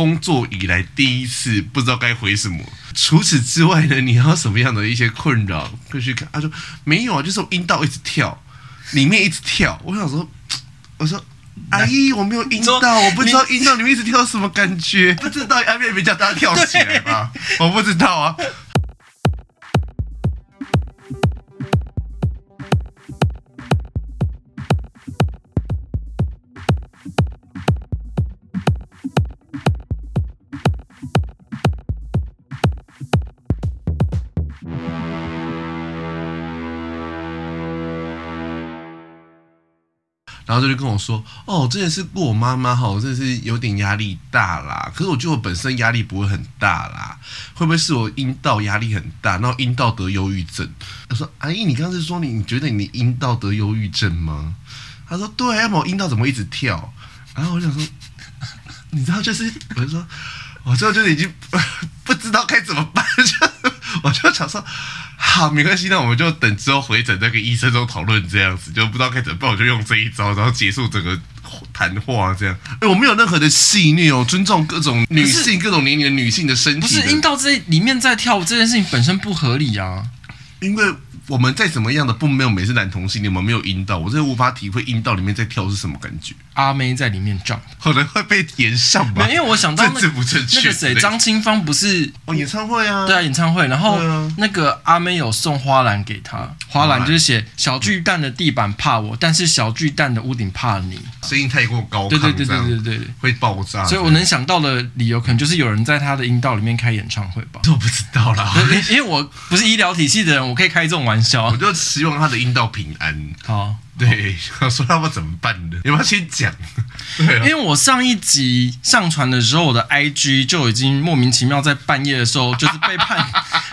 工作以来第一次不知道该回什么。除此之外呢，你还有什么样的一些困扰？可以去看。他说没有啊，就是我阴道一直跳，里面一直跳。我想说，我说。阿姨，我没有阴道，我不知道阴道里面一直跳什么感觉，不知道阿妹没叫大家跳起来吗？我不知道啊。然后他就跟我说：“哦，这件事过我妈妈哈，我真的是有点压力大啦。可是我觉得我本身压力不会很大啦，会不会是我阴道压力很大，然后阴道得忧郁症？”他说：“阿姨，你刚才是说你你觉得你阴道得忧郁症吗？”他说：“对，要么我阴道怎么一直跳？”然后我想说，你知道，就是我就说，我最后就已经 不知道该怎么办，就我就想说。好，没关系，那我们就等之后回诊再跟医生中讨论这样子，就不知道该怎么办，我就用这一招，然后结束整个谈话这样。哎，我没有任何的戏虐哦，尊重各种女性、各种年龄的女性的身体。不是阴道这里面在跳舞这件事情本身不合理啊，因为。我们再怎么样的不没有美式男同性恋，我们没有阴道，我真的无法体会阴道里面在跳是什么感觉。阿妹在里面 jump，可能会被填上吧？没，因为我想到那个不正确那个谁，张清芳不是哦演唱会啊？对啊，演唱会。然后那个阿妹有送花篮给他，花篮就是写小巨蛋的地板怕我，但是小巨蛋的屋顶怕你。声音太过高，对对对对对对，会爆炸。所以我能想到的理由，可能就是有人在他的阴道里面开演唱会吧？这我不知道啦，因为我不是医疗体系的人，我可以开这种玩笑。我就。希望他的阴道平安。好。对，我说他们怎么办的？要不要先讲？对、啊，因为我上一集上传的时候，我的 IG 就已经莫名其妙在半夜的时候就是被判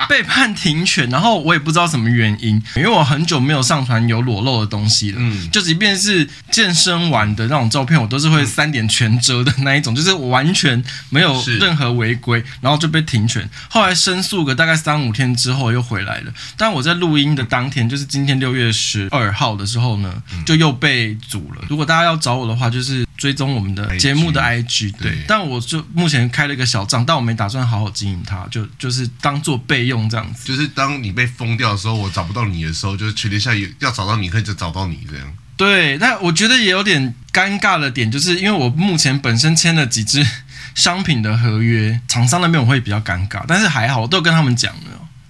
被判停权，然后我也不知道什么原因，因为我很久没有上传有裸露的东西了。嗯，就即便是健身完的那种照片，我都是会三点全遮的那一种，就是我完全没有任何违规，然后就被停权。后来申诉个大概三五天之后又回来了，但我在录音的当天，就是今天六月十二号的时候呢。就又被阻了。如果大家要找我的话，就是追踪我们的节目的 IG。对，但我就目前开了一个小账，但我没打算好好经营它，就就是当做备用这样子。就是当你被封掉的时候，我找不到你的时候，就是全天下要找到你，可以就找到你这样。对，但我觉得也有点尴尬的点，就是因为我目前本身签了几支商品的合约，厂商那边我会比较尴尬，但是还好，我都有跟他们讲了。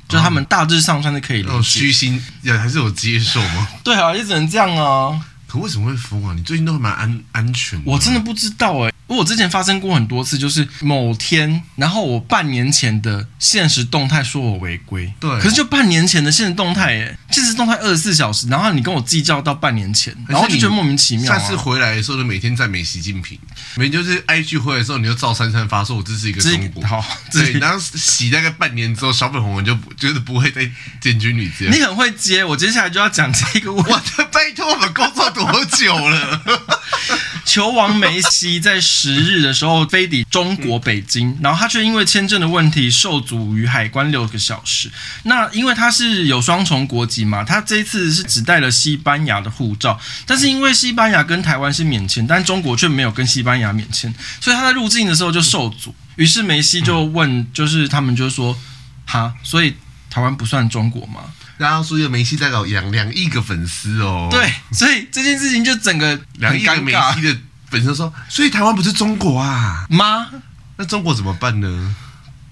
就他们大致上算是可以理解，虚心也还是有接受吗？对啊，也只能这样啊。可为什么会疯啊？你最近都还蛮安安全的。我真的不知道哎、欸。我之前发生过很多次，就是某天，然后我半年前的现实动态说我违规，对，可是就半年前的现实动态，哎，现实动态二十四小时，然后你跟我计较到半年前，然后就觉得莫名其妙、啊。下次回来的时候，就每天赞美习近平，每天就是 IG 回来的时候，你就照三餐发，说我支持一个中国，好，对，然后洗大概半年之后，小粉红们就就是不会再检举你这样。你很会接，我接下来就要讲这个，我的拜托，我们工作多久了？球王梅西在十日的时候飞抵中国北京，然后他却因为签证的问题受阻于海关六个小时。那因为他是有双重国籍嘛，他这一次是只带了西班牙的护照，但是因为西班牙跟台湾是免签，但中国却没有跟西班牙免签，所以他在入境的时候就受阻。于是梅西就问，就是他们就说，哈，所以台湾不算中国吗？然后说有梅西代表两两亿个粉丝哦，对，所以这件事情就整个两亿个梅西的粉丝说，所以台湾不是中国啊。妈，那中国怎么办呢？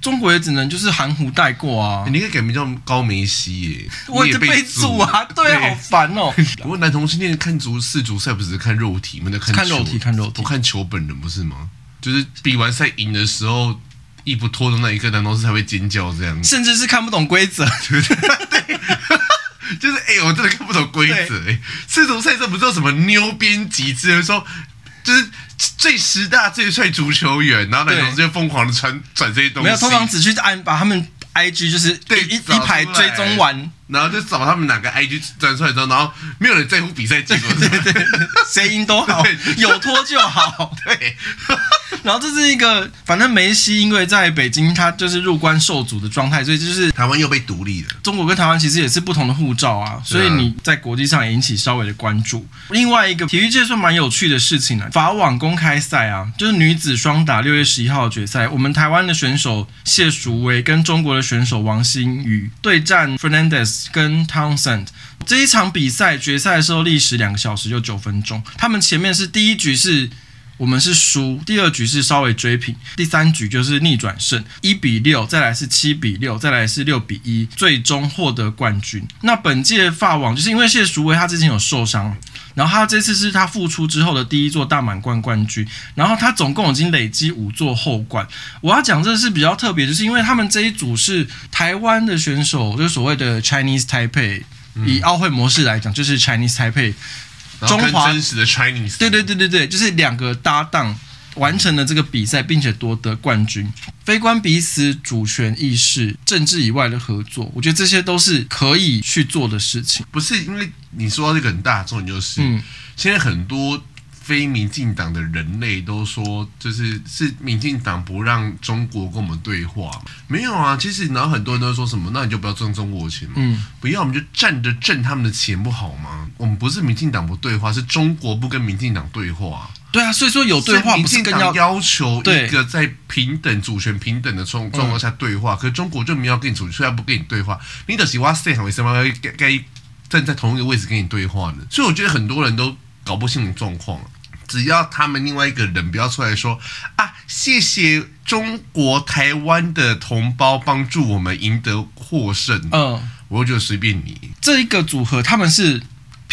中国也只能就是含糊带过啊。你可以改名叫高梅西耶，我也被阻啊，对，对。好烦哦。不过男同性恋看足世足赛不只是看肉体，我们在看看肉体，看肉体，不看球本人不是吗？就是比完赛赢的时候。衣服脱的那一刻，男同事才会尖叫这样，甚至是看不懂规则，对，就是哎、欸，我真的看不懂规则哎。世足赛这不知道什么妞编辑，只能说，就是最十大最帅足球员，然后男同志就疯狂的传转这些东西。没有，通常只去按把他们 IG 就是对一一排追踪完。然后就找他们两个 IG 转出来之后，然后没有人在乎比赛结果，对对对，谁赢都好，有拖就好。对，然后这是一个，反正梅西因为在北京，他就是入关受阻的状态，所以就是台湾又被独立了。中国跟台湾其实也是不同的护照啊，所以你在国际上也引起稍微的关注。另外一个体育界算蛮有趣的事情呢、啊，法网公开赛啊，就是女子双打六月十一号决赛，我们台湾的选手谢淑薇跟中国的选手王欣雨对战 Fernandez。跟 Townsend 这一场比赛决赛的时候历时两个小时就九分钟，他们前面是第一局是我们是输，第二局是稍微追平，第三局就是逆转胜，一比六，再来是七比六，再来是六比一，最终获得冠军。那本届法网就是因为谢淑薇她之前有受伤。然后他这次是他复出之后的第一座大满贯冠军，然后他总共已经累积五座后冠。我要讲这是比较特别，就是因为他们这一组是台湾的选手，就是所谓的 Chinese Taipei，以奥会模式来讲，就是 Chinese Taipei，中华真实的 Chinese，对对对对对，就是两个搭档。完成了这个比赛，并且夺得冠军。非关彼此主权意识、政治以外的合作，我觉得这些都是可以去做的事情。不是因为你说到这个很大众，就是、嗯、现在很多非民进党的人类都说，就是是民进党不让中国跟我们对话。没有啊，其实然后很多人都说什么，那你就不要挣中国钱嘛。嗯，不要我们就站着挣他们的钱不好吗？我们不是民进党不对话，是中国不跟民进党对话。对啊，所以说有对话不是更要要求一个在平等主权平等的状状况下对话，可是中国就没有跟你主，虽然不跟你对话，你的喜欢谁为什么要该该站在同一个位置跟你对话呢？所以我觉得很多人都搞不清楚状况。只要他们另外一个人不要出来说啊，谢谢中国台湾的同胞帮助我们赢得获胜，嗯，我就随便你。这一个组合他们是。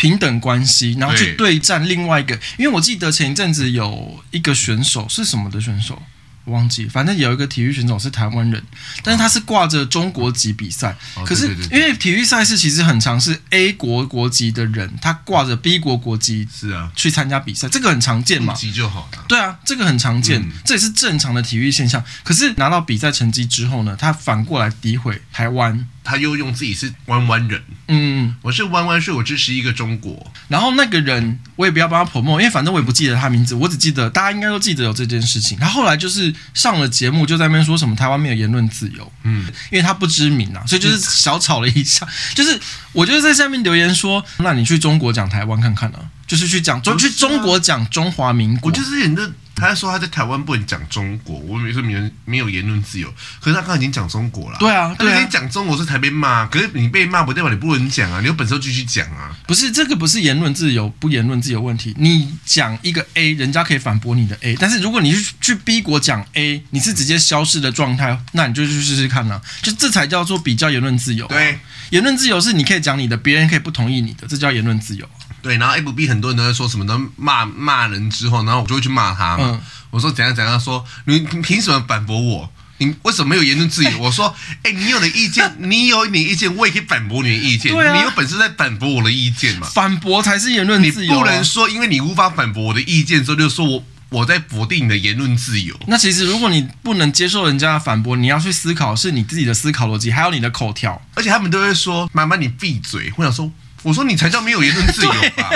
平等关系，然后去对战另外一个，因为我记得前一阵子有一个选手是什么的选手。忘记，反正有一个体育选手是台湾人，但是他是挂着中国籍比赛。哦、可是因为体育赛事其实很常是 A 国国籍的人，他挂着 B 国国籍，是啊，去参加比赛，这个很常见嘛。籍就好了。对啊，这个很常见，嗯、这也是正常的体育现象。可是拿到比赛成绩之后呢，他反过来诋毁台湾，他又用自己是弯弯人，嗯，我是弯弯，所以我支持一个中国。然后那个人我也不要帮他 promote，因为反正我也不记得他名字，我只记得大家应该都记得有这件事情。他后来就是。上了节目就在那边说什么台湾没有言论自由，嗯，因为他不知名啊，所以就是小吵了一下。就是我就是在下面留言说，那你去中国讲台湾看看啊，就是去讲中去中国讲中华民国。我就是你的。他说他在台湾不能讲中国，我没说没没有言论自由，可是他刚刚已经讲中国了。对啊，对啊，你讲中国是才被骂，可是你被骂不代表你不能讲啊，你有本事就继续讲啊。不是这个不是言论自由不言论自由问题，你讲一个 A，人家可以反驳你的 A，但是如果你去去 B 国讲 A，你是直接消失的状态，那你就去试试看呢、啊，就这才叫做比较言论自由、啊。对，言论自由是你可以讲你的，别人可以不同意你的，这叫言论自由。对，然后 FB 很多人都在说什么都骂骂人之后，然后我就会去骂他嘛。嗯、我说怎样怎样，说你凭什么反驳我？你为什么没有言论自由？欸、我说，哎、欸，你有的意见，你有你意见，我也可以反驳你的意见。啊、你有本事在反驳我的意见嘛？反驳才是言论自由、不能说，因为你无法反驳我的意见，所以就说我我在否定你的言论自由。那其实如果你不能接受人家的反驳，你要去思考是你自己的思考逻辑，还有你的口条。而且他们都会说：“妈妈，你闭嘴。”我想说，我说你才叫没有言论自由吧。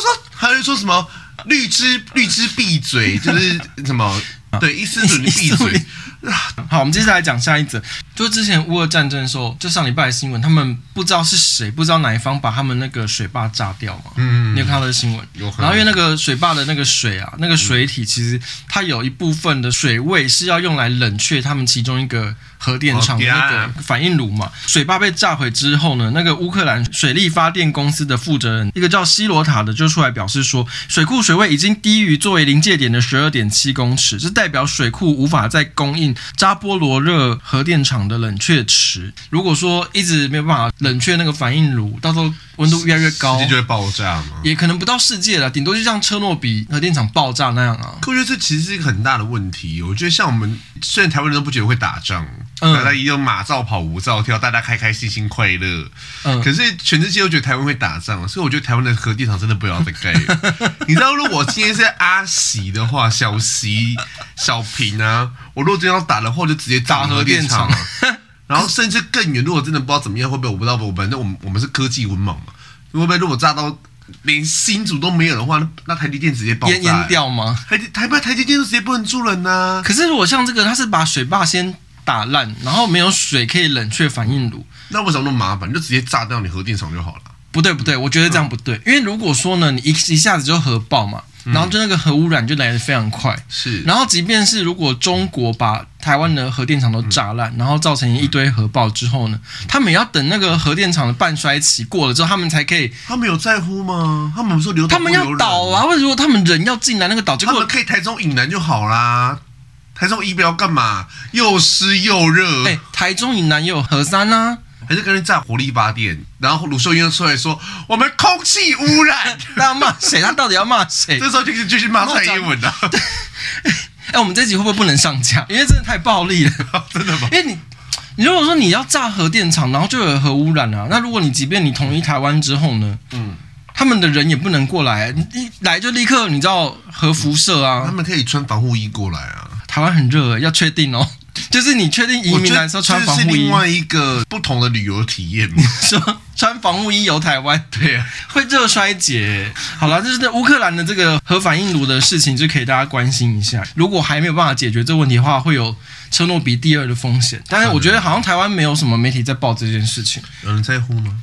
说还有说什么绿枝绿枝闭嘴，就是什么对一丝准 闭嘴。好，我们接下来讲下一则。就之前乌俄战争的时候，就上礼拜的新闻，他们不知道是谁，不知道哪一方把他们那个水坝炸掉嘛？嗯，你有看到这个新闻？有。然后因为那个水坝的那个水啊，那个水体其实它有一部分的水位是要用来冷却他们其中一个核电厂的那个反应炉嘛。水坝被炸毁之后呢，那个乌克兰水力发电公司的负责人，一个叫希罗塔的，就出来表示说，水库水位已经低于作为临界点的十二点七公尺，这代表水库无法再供应扎波罗热核电厂的冷却池，如果说一直没有办法冷却那个反应炉，到时候温度越来越高，世界就会爆炸吗？也可能不到世界了，顶多就像车诺比核电厂爆炸那样啊。可我觉得这其实是一个很大的问题。我觉得像我们，虽然台湾人都不觉得会打仗，嗯、大家也有马照跑，舞照跳，大家开开心心快乐。嗯，可是全世界都觉得台湾会打仗，所以我觉得台湾的核电厂真的不要再盖了。你知道，如果我今天是阿喜的话，小喜、小平啊，我如果真要打的话，我就直接炸核电厂。然后甚至更远，如果真的不知道怎么样，会不会我不知道，我反正我们我们是科技文盲嘛，会不会如果炸到连新竹都没有的话，那那台积电直接爆炸，淹掉吗？台台台台积电都直接不能住人呐、啊。可是如果像这个，它是把水坝先打烂，然后没有水可以冷却反应炉，那为什么那么麻烦？你就直接炸掉你核电厂就好了。不对不对，我觉得这样不对，嗯、因为如果说呢，你一一下子就核爆嘛。然后就那个核污染就来得非常快，是。然后即便是如果中国把台湾的核电厂都炸烂，然后造成一堆核爆之后呢，他们也要等那个核电厂的半衰期过了之后，他们才可以。他们有在乎吗？他们说留他们要倒啊，或者说他们人要进来那个岛，结果他们可以台中以南就好啦。台中以北要干嘛？又湿又热。哎，台中以南也有核三啊。还是跟人炸火力发电，然后卢秀燕出来说我们空气污染，他要骂谁？他到底要骂谁？这时候就是继续骂蔡英文的。哎，我们这集会不会不能上架？因为真的太暴力了，真的吗？因为你，你如果说你要炸核电厂，然后就有核污染啊，那如果你即便你统一台湾之后呢？嗯，他们的人也不能过来，一来就立刻你知道核辐射啊，他们可以穿防护衣过来啊。台湾很热，要确定哦。就是你确定移民来说穿防护衣，是另外一个不同的旅游体验吗？说穿防护衣游台湾，对啊，会热衰竭。好了，就是乌克兰的这个核反应炉的事情，就可以大家关心一下。如果还没有办法解决这个问题的话，会有车诺比第二的风险。但是我觉得好像台湾没有什么媒体在报这件事情，有人在乎吗？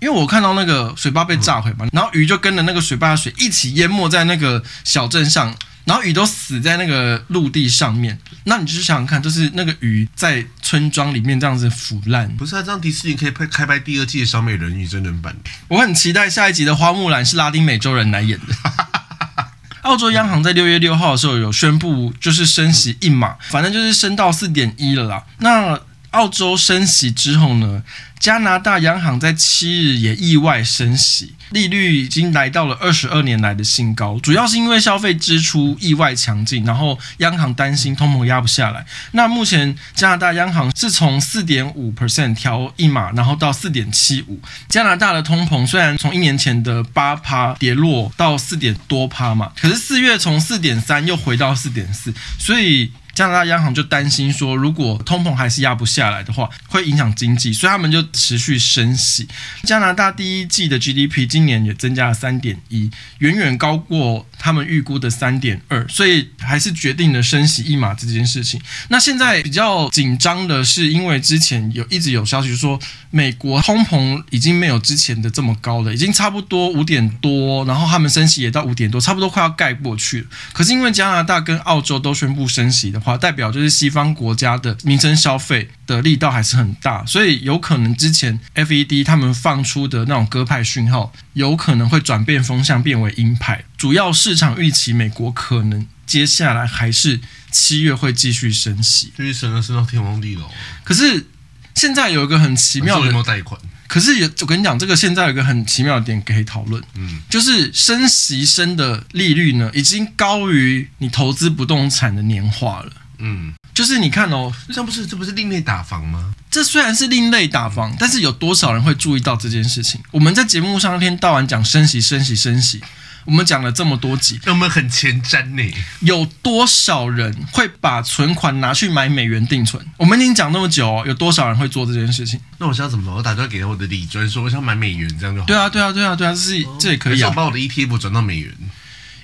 因为我看到那个水坝被炸毁嘛，然后鱼就跟着那个水坝的水一起淹没在那个小镇上。然后鱼都死在那个陆地上面，那你就想想看，就是那个鱼在村庄里面这样子腐烂。不是啊，这样迪士尼可以拍开拍第二季的小美人鱼真人版。我很期待下一集的花木兰是拉丁美洲人来演的。澳洲央行在六月六号的时候有宣布，就是升息一码，反正就是升到四点一了啦。那澳洲升息之后呢，加拿大央行在七日也意外升息，利率已经来到了二十二年来的新高，主要是因为消费支出意外强劲，然后央行担心通膨压不下来。那目前加拿大央行是从四点五 percent 调一码，然后到四点七五。加拿大的通膨虽然从一年前的八趴跌落到四点多趴嘛，可是四月从四点三又回到四点四，所以。加拿大央行就担心说，如果通膨还是压不下来的话，会影响经济，所以他们就持续升息。加拿大第一季的 GDP 今年也增加了三点一，远远高过他们预估的三点二，所以还是决定了升息一码这件事情。那现在比较紧张的是，因为之前有一直有消息说，美国通膨已经没有之前的这么高了，已经差不多五点多，然后他们升息也到五点多，差不多快要盖过去了。可是因为加拿大跟澳洲都宣布升息的。话，代表就是西方国家的民生消费的力道还是很大，所以有可能之前 FED 他们放出的那种鸽派讯号，有可能会转变风向，变为鹰派。主要市场预期美国可能接下来还是七月会继续升息，继续升了升到天荒地老。可是现在有一个很奇妙的，有没有贷款？可是也，我跟你讲，这个现在有一个很奇妙的点可以讨论，嗯，就是升息升的利率呢，已经高于你投资不动产的年化了，嗯，就是你看哦，这不是这不是另类打房吗？这虽然是另类打房，但是有多少人会注意到这件事情？我们在节目上一天到晚讲升息、升息、升息。我们讲了这么多集，我们很前瞻呢。有多少人会把存款拿去买美元定存？我们已经讲那么久哦，有多少人会做这件事情？那我现在怎么做？我打电话给我的李专说，我想买美元，这样就好。对啊，对啊，对啊，对啊，这是这也可以啊。我把我的 ETF 转到美元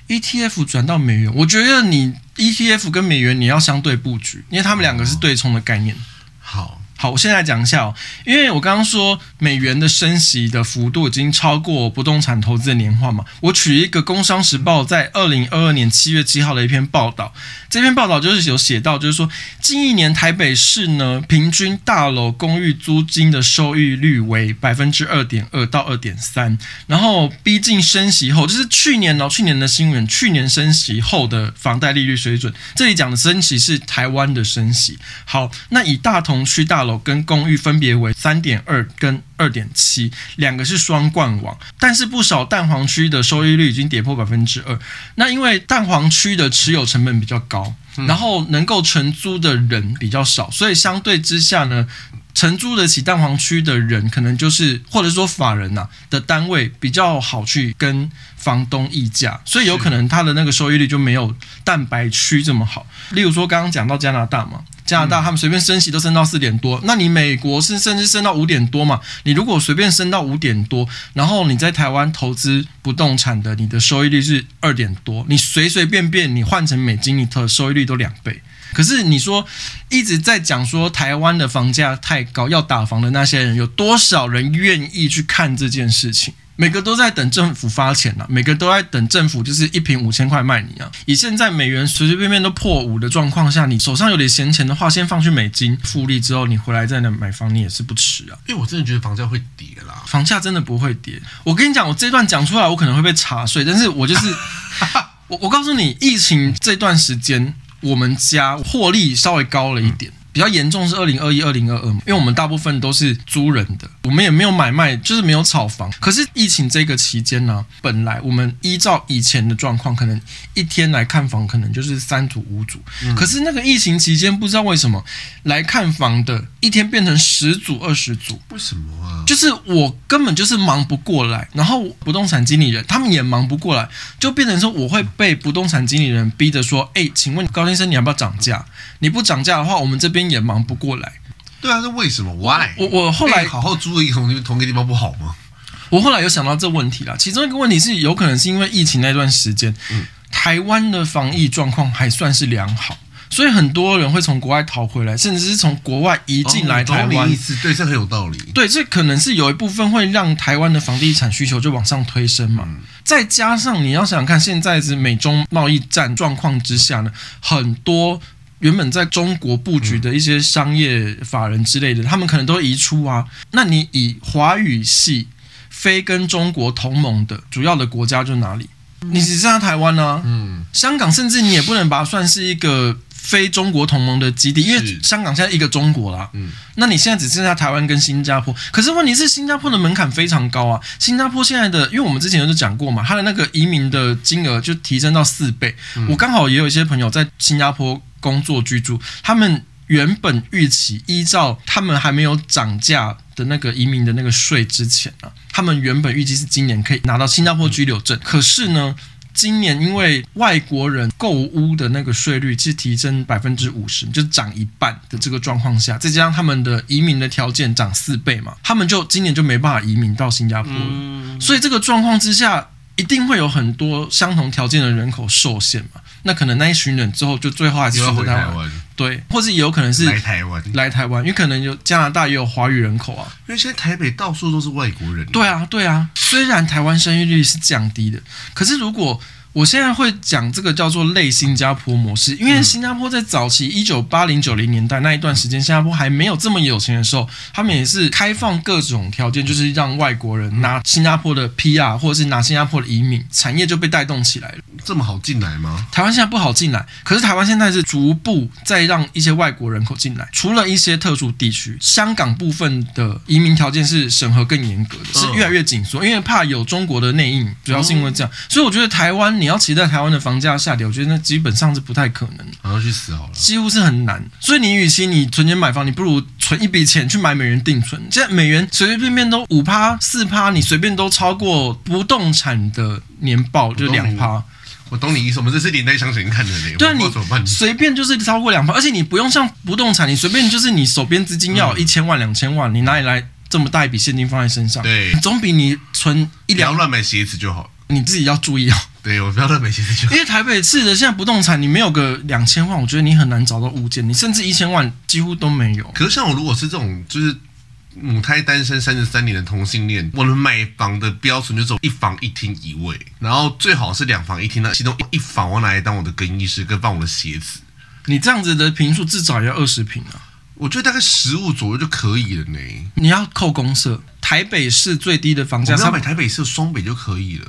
，ETF 转到美元。我觉得你 ETF 跟美元你要相对布局，因为他们两个是对冲的概念。好，我现在讲一下哦，因为我刚刚说美元的升息的幅度已经超过不动产投资的年化嘛，我取一个《工商时报》在二零二二年七月七号的一篇报道，这篇报道就是有写到，就是说近一年台北市呢平均大楼公寓租金的收益率为百分之二点二到二点三，然后逼近升息后，就是去年哦，去年的新闻，去年升息后的房贷利率水准，这里讲的升息是台湾的升息。好，那以大同区大楼跟公寓分别为三点二跟二点七，两个是双冠王。但是不少蛋黄区的收益率已经跌破百分之二。那因为蛋黄区的持有成本比较高，然后能够承租的人比较少，所以相对之下呢。承租得起蛋黄区的人，可能就是或者说法人呐、啊、的单位比较好去跟房东议价，所以有可能他的那个收益率就没有蛋白区这么好。例如说刚刚讲到加拿大嘛，加拿大他们随便升息都升到四点多，那你美国是甚至升到五点多嘛？你如果随便升到五点多，然后你在台湾投资不动产的，你的收益率是二点多，你随随便便你换成美金，你的收益率都两倍。可是你说一直在讲说台湾的房价太高，要打房的那些人有多少人愿意去看这件事情？每个都在等政府发钱呐、啊，每个都在等政府就是一瓶五千块卖你啊！以现在美元随随便便都破五的状况下，你手上有点闲钱的话，先放去美金复利之后，你回来再那买房，你也是不迟啊。因为我真的觉得房价会跌啦，房价真的不会跌。我跟你讲，我这段讲出来，我可能会被查税，但是我就是 我，我告诉你，疫情这段时间。我们家获利稍微高了一点。比较严重是二零二一、二零二二，因为我们大部分都是租人的，我们也没有买卖，就是没有炒房。可是疫情这个期间呢，本来我们依照以前的状况，可能一天来看房可能就是三组、五组。嗯。可是那个疫情期间，不知道为什么来看房的一天变成十组、二十组。为什么啊？就是我根本就是忙不过来，然后不动产经理人他们也忙不过来，就变成说我会被不动产经理人逼着说：“哎，请问高先生，你要不要涨价？你不涨价的话，我们这边。”也忙不过来，对啊，那为什么？Why？我我后来好好租了一个同同个地方不好吗？我后来有想到这问题啦，其中一个问题是有可能是因为疫情那段时间，嗯，台湾的防疫状况还算是良好，所以很多人会从国外逃回来，甚至是从国外移进来台湾。意思对，这很有道理。对，这可能是有一部分会让台湾的房地产需求就往上推升嘛。嗯，再加上你要想想看，现在是美中贸易战状况之下呢，很多。原本在中国布局的一些商业法人之类的，他们可能都移出啊。那你以华语系非跟中国同盟的主要的国家就哪里？你只剩下台湾呢？嗯，香港甚至你也不能把它算是一个非中国同盟的基地，因为香港现在一个中国啦。嗯，那你现在只剩下台湾跟新加坡。可是问题是，新加坡的门槛非常高啊。新加坡现在的，因为我们之前有讲过嘛，它的那个移民的金额就提升到四倍。我刚好也有一些朋友在新加坡。工作居住，他们原本预期依照他们还没有涨价的那个移民的那个税之前啊，他们原本预计是今年可以拿到新加坡居留证。可是呢，今年因为外国人购屋的那个税率是提升百分之五十，就是涨一半的这个状况下，再加上他们的移民的条件涨四倍嘛，他们就今年就没办法移民到新加坡了。所以这个状况之下，一定会有很多相同条件的人口受限嘛。那可能那一群人之后就最后还是回台湾，对，或是也有可能是来台湾，来台湾，因为可能有加拿大也有华语人口啊，因为现在台北到处都是外国人。对啊，对啊，虽然台湾生育率是降低的，可是如果我现在会讲这个叫做类新加坡模式，因为新加坡在早期一九八零九零年代那一段时间，新加坡还没有这么有钱的时候，他们也是开放各种条件，就是让外国人拿新加坡的 PR 或者是拿新加坡的移民，产业就被带动起来了。这么好进来吗？台湾现在不好进来，可是台湾现在是逐步在让一些外国人口进来，除了一些特殊地区，香港部分的移民条件是审核更严格的，是越来越紧缩，因为怕有中国的内应，主要是因为这样，所以我觉得台湾你。你要期待台湾的房价下跌，我觉得那基本上是不太可能。好像去死好了，几乎是很难。所以你与其你存钱买房，你不如存一笔钱去买美元定存。现在美元随随便便都五趴四趴，你随便都超过不动产的年报就两趴。我懂你意思，我们这是连带相连看的嘞。对啊，你随便就是超过两趴，而且你不用像不动产，你随便就是你手边资金要一千万两千万，你哪里来这么大一笔现金放在身上？对，总比你存一两乱买鞋子就好。你自己要注意哦。对，我不要乱买鞋子就。因为台北市的现在不动产，你没有个两千万，我觉得你很难找到物件，你甚至一千万几乎都没有。可是像我如果是这种就是母胎单身三十三年的同性恋，我们买房的标准就是一房一厅一卫，然后最好是两房一厅，那其中一房我拿来当我的更衣室跟放我的鞋子。你这样子的平数至少也要二十平啊。我觉得大概十五左右就可以了呢。你要扣公社，台北市最低的房价，我要买台北市双北就可以了。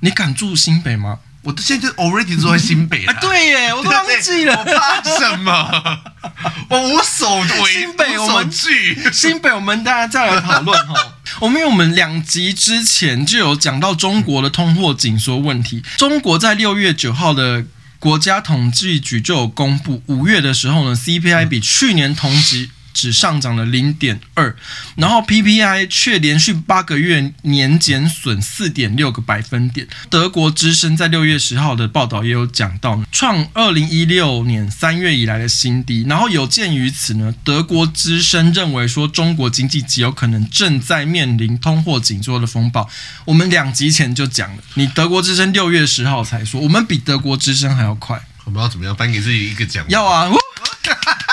你敢住新北吗？我现在就 already 住在新北啊，对耶，我都忘记了，我怕什么？我无所谓。新北我们去，新北我们大家再来讨论哈。我们因为我们两集之前就有讲到中国的通货紧缩问题，中国在六月九号的国家统计局就有公布，五月的时候呢，CPI 比去年同期。只上涨了零点二，然后 PPI 却连续八个月年减损四点六个百分点。德国之声在六月十号的报道也有讲到，创二零一六年三月以来的新低。然后有鉴于此呢，德国之声认为说中国经济极有可能正在面临通货紧缩的风暴。我们两集前就讲了，你德国之声六月十号才说，我们比德国之声还要快。我们要怎么样颁给自己一个奖？要啊！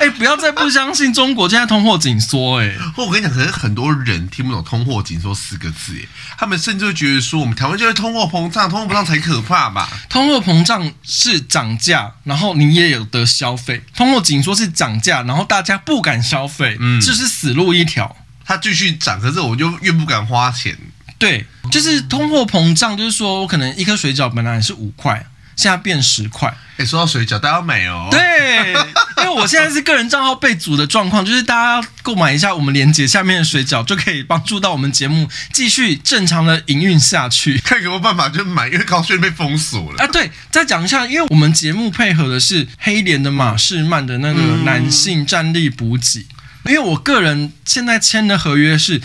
哎、欸，不要再不相信中国现在通货紧缩哎！我跟你讲，可能很多人听不懂“通货紧缩”四个字，哎，他们甚至会觉得说，我们台湾就是通货膨胀，通货膨胀才可怕吧？通货膨胀是涨价，然后你也有得消费；通货紧缩是涨价，然后大家不敢消费，嗯，这是死路一条。它继续涨，可是我就越不敢花钱。对，就是通货膨胀，就是说我可能一颗水饺本来是五块。现在变十块，哎、欸，说到水饺，大家要买哦。对，我现在是个人账号被阻的状况，就是大家购买一下我们链接下面的水饺，就可以帮助到我们节目继续正常的营运下去。看有没有办法就买，因为高讯被封锁了。啊，对，再讲一下，因为我们节目配合的是黑莲的马士曼的那个男性战力补给，嗯、因为我个人现在签的合约是。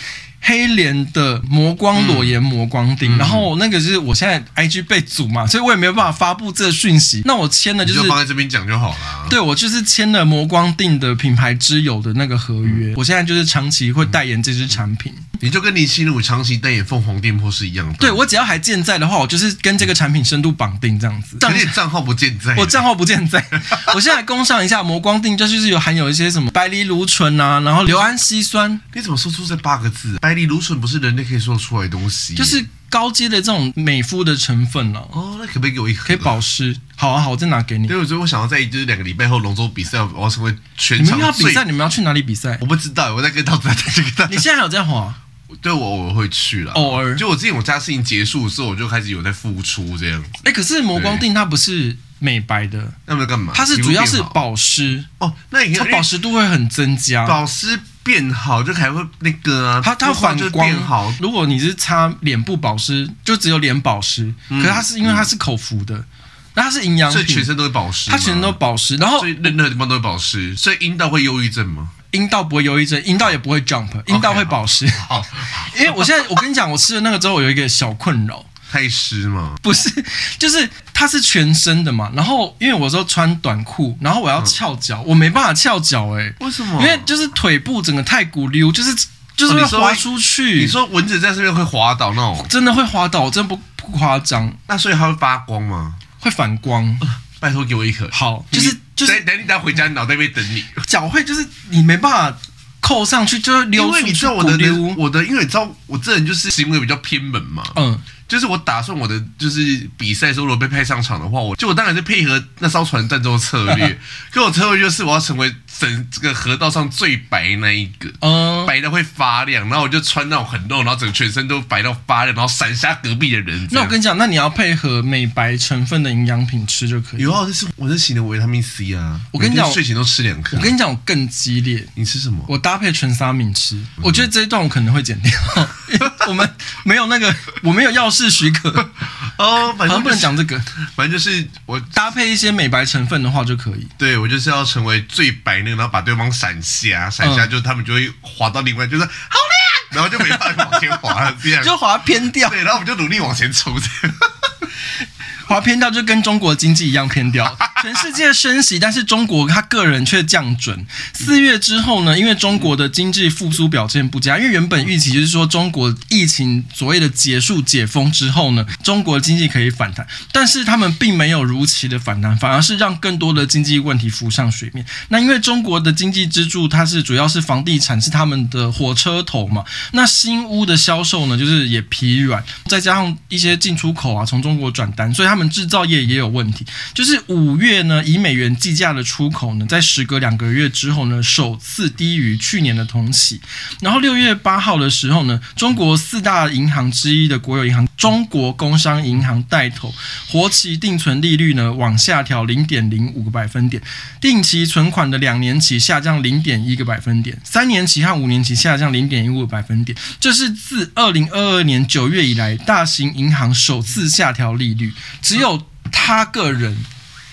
黑莲的磨光裸颜磨光钉，嗯、然后那个是我现在 IG 被阻嘛，所以我也没有办法发布这个讯息。那我签的就是就放在这边讲就好了。对，我就是签了磨光钉的品牌之友的那个合约，嗯、我现在就是长期会代言这支产品。你就跟林心如长期代言凤凰店铺是一样的。对，我只要还健在的话，我就是跟这个产品深度绑定这样子。可是账号不健在，我账号不健在。我现在工商一下磨光定，就是有含有一些什么白藜芦醇啊，然后硫氨烯酸。你怎么说出这八个字？白藜芦醇不是人类可以说出来的东西，就是高阶的这种美肤的成分了。哦，那可不可以给我一盒？可以保湿。好啊，好，我再拿给你。对，所以我想要在就是两个礼拜后龙舟比赛，我要成为全场最。你们要比赛，你们要去哪里比赛？我不知道，我在跟到在这个。你现在还有在滑？对，我偶尔会去了，偶尔。就我之前我家事情结束的时候，我就开始有在付出这样子。哎，可是磨光定它不是美白的，那么干嘛？它是主要是保湿哦。那它保湿度会很增加，保湿变好就还会那个啊，它它反光好。如果你是擦脸部保湿，就只有脸保湿，可是它是因为它是口服的，那它是营养品，所以全身都会保湿，它全身都保湿，然后所以任何地方都会保湿，所以阴道会忧郁症吗？阴道不会忧郁症，阴道也不会 jump，阴道会保湿。好，因为我现在我跟你讲，我吃了那个之后，我有一个小困扰，太湿嘛？不是，就是它是全身的嘛。然后因为我说穿短裤，然后我要翘脚，我没办法翘脚，哎，为什么？因为就是腿部整个太鼓溜，就是就是会滑出去。你说蚊子在这边会滑倒那种？真的会滑倒，我真的不不夸张。那所以它会发光吗？会反光。拜托给我一颗。好，就是就是等等你等回家，脑袋被等你。脚会就是你没办法。扣上去就是溜，因为你知道我的我的，因为你知道我这人就是行为比较偏门嘛，嗯，就是我打算我的就是比赛时候如果被派上场的话，我就我当然是配合那艘船战斗策略，可我策略就是我要成为。整这个河道上最白那一个，嗯，白的会发亮，然后我就穿那种很露，然后整个全身都白到发亮，然后闪瞎隔壁的人。那我跟你讲，那你要配合美白成分的营养品吃就可以。有啊，这是我是洗的维他命 C 啊。我跟你讲，睡前都吃两颗。我跟你讲，我更激烈。你吃什么？我搭配纯沙米吃。嗯、我觉得这一段我可能会剪掉，因为我们没有那个，我没有药师许可。哦，反正、就是、不能讲这个。反正就是我搭配一些美白成分的话就可以。对，我就是要成为最白那个。然后把对方闪瞎，闪瞎就他们就会滑到另外，就是好亮，然后就没办法往前滑了，这样 就滑偏掉。对，然后我们就努力往前冲，滑偏掉就跟中国经济一样偏掉，全世界升息，但是中国他个人却降准。四月之后呢，因为中国的经济复苏表现不佳，因为原本预期就是说中国疫情所谓的结束解封之后呢，中国经济可以反弹，但是他们并没有如期的反弹，反而是让更多的经济问题浮上水面。那因为中国的经济支柱它是主要是房地产，是他们的火车头嘛，那新屋的销售呢就是也疲软，再加上一些进出口啊从中国转单，所以他。他们制造业也有问题。就是五月呢，以美元计价的出口呢，在时隔两个月之后呢，首次低于去年的同期。然后六月八号的时候呢，中国四大银行之一的国有银行中国工商银行带头，活期定存利率呢往下调零点零五个百分点，定期存款的两年期下降零点一个百分点，三年期和五年期下降零点一五个百分点。这是自二零二二年九月以来，大型银行首次下调利率，只有他个人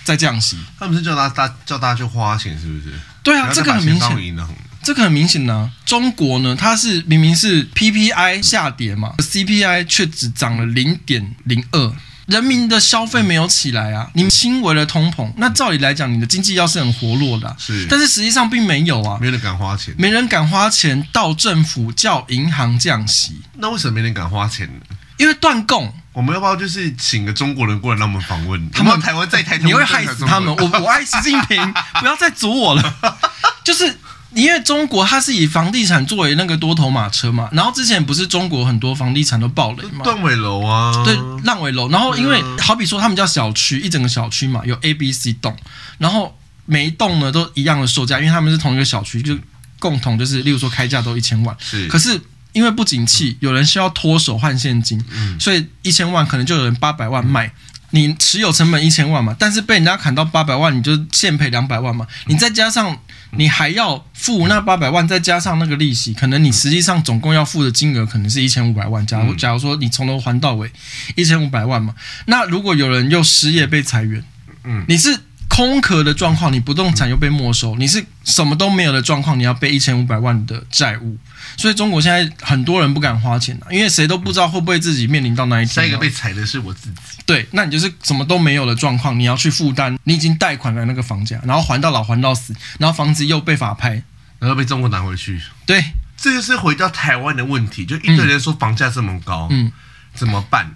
在降息。他们是叫大大叫大家去花钱，是不是？对啊，这个很明显。这个很明显呢、啊，中国呢，它是明明是 PPI 下跌嘛，CPI 却只涨了零点零二，人民的消费没有起来啊，你轻微的通膨，那照理来讲，你的经济要是很活络的、啊，是，但是实际上并没有啊，没人敢花钱，没人敢花钱到政府叫银行降息，那为什么没人敢花钱呢？因为断供。我们要不要就是请个中国人过来让我们访问？他们台湾在台，你会害死他们。我我爱习近平，不要再阻我了，就是。因为中国它是以房地产作为那个多头马车嘛，然后之前不是中国很多房地产都爆雷嘛，断尾楼啊，对，烂尾楼。然后因为好比说他们叫小区，一整个小区嘛，有 A、B、C 栋，然后每一栋呢都一样的售价，因为他们是同一个小区，就共同就是，例如说开价都一千万，是。可是因为不景气，有人需要脱手换现金，嗯，所以一千万可能就有人八百万卖。你持有成本一千万嘛，但是被人家砍到八百万，你就现赔两百万嘛。你再加上你还要付那八百万，再加上那个利息，可能你实际上总共要付的金额可能是一千五百万。假如假如说你从头还到尾一千五百万嘛，那如果有人又失业被裁员，嗯，你是空壳的状况，你不动产又被没收，你是什么都没有的状况，你要背一千五百万的债务。所以中国现在很多人不敢花钱，因为谁都不知道会不会自己面临到那一天。下一个被踩的是我自己。对，那你就是什么都没有的状况，你要去负担你已经贷款的那个房价，然后还到老还到死，然后房子又被法拍，然后被中国拿回去。对，这就是回到台湾的问题，就一堆人说房价这么高，嗯，怎么办？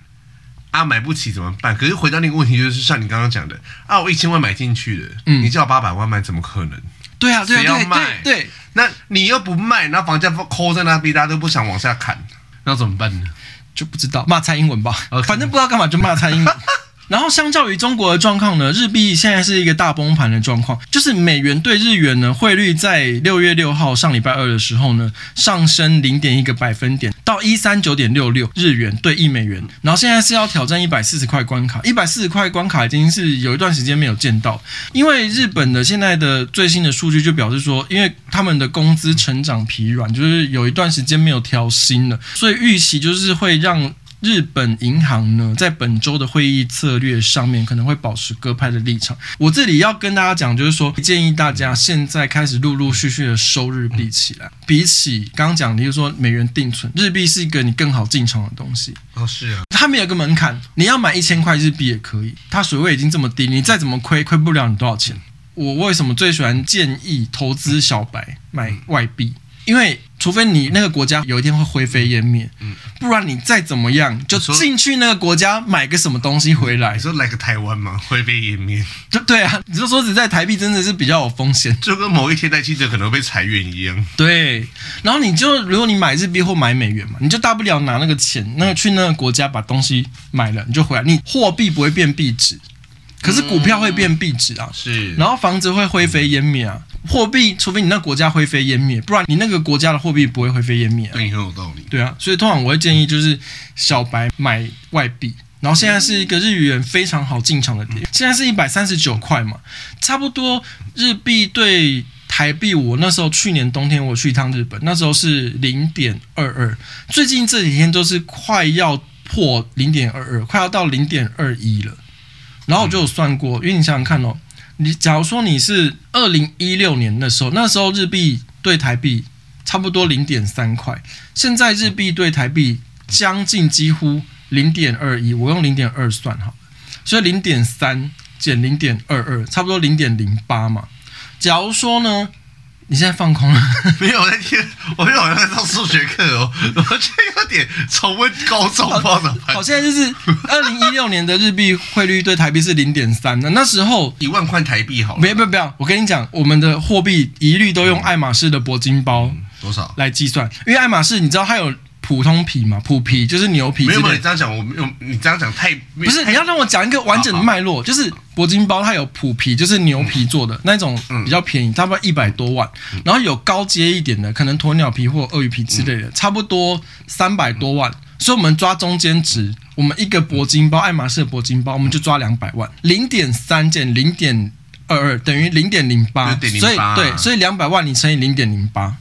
啊，买不起怎么办？可是回到那个问题，就是像你刚刚讲的，啊，我一千万买进去的，嗯，你叫八百万卖，怎么可能？对啊，对啊，谁要卖？对，对，对，那你又不卖，那房价抠在那边，大家都不想往下砍，那怎么办呢？就不知道骂蔡英文吧.反正不知道干嘛就骂蔡英文。然后，相较于中国的状况呢，日币现在是一个大崩盘的状况，就是美元兑日元呢汇率在六月六号上礼拜二的时候呢上升零点一个百分点到一三九点六六日元兑一美元，然后现在是要挑战一百四十块关卡，一百四十块关卡已经是有一段时间没有见到，因为日本的现在的最新的数据就表示说，因为他们的工资成长疲软，就是有一段时间没有调薪了，所以预期就是会让。日本银行呢，在本周的会议策略上面可能会保持鸽派的立场。我这里要跟大家讲，就是说建议大家现在开始陆陆续续的收日币起来。比起刚刚讲的，就说美元定存，日币是一个你更好进场的东西。哦，是啊，它没有个门槛，你要买一千块日币也可以。它水位已经这么低，你再怎么亏，亏不了你多少钱。我为什么最喜欢建议投资小白买外币？因为除非你那个国家有一天会灰飞烟灭，嗯，不然你再怎么样就进去那个国家买个什么东西回来。你说来个台湾吗？灰飞烟灭？对对啊，你就说实在台币真的是比较有风险，就跟某一天在记者可能被裁员一样。对，然后你就如果你买日币或买美元嘛，你就大不了拿那个钱，那个去那个国家把东西买了，你就回来，你货币不会变币值，可是股票会变币值啊，是，然后房子会灰飞烟灭啊。货币，除非你那国家灰飞烟灭，不然你那个国家的货币不会灰飞烟灭。对，很有道理。对啊，所以通常我会建议就是小白买外币，然后现在是一个日元非常好进场的点，现在是一百三十九块嘛，差不多日币对台币。我那时候去年冬天我去一趟日本，那时候是零点二二，最近这几天都是快要破零点二二，快要到零点二一了。然后我就有算过，因为你想想看哦。你假如说你是二零一六年的时候，那时候日币对台币差不多零点三块，现在日币对台币将近几乎零点二一，我用零点二算哈，所以零点三减零点二二，差不多零点零八嘛。假如说呢？你现在放空了？没有，那天我没有在上数学课哦，我觉得有点重温高中，不知道怎么办。好，现在就是二零一六年的日币汇率对台币是零点三，那那时候一万块台币好了。没有，没有没有，我跟你讲，我们的货币一律都用爱马仕的铂金包、嗯、多少来计算，因为爱马仕你知道它有普通皮嘛，普皮就是牛皮。没有没有，你这样讲我没有，你这样讲太不是。你要让我讲一个完整的脉络，就是铂金包它有普皮，就是牛皮做的、嗯、那种比较便宜，差不多一百多万。然后有高阶一点的，可能鸵鸟皮或鳄鱼皮之类的，差不多三百多万。所以我们抓中间值，我们一个铂金包，爱马仕的铂金包，我们就抓两百万，零点三减零点二二等于零点零八，所以对，所以两百万你乘以零点零八。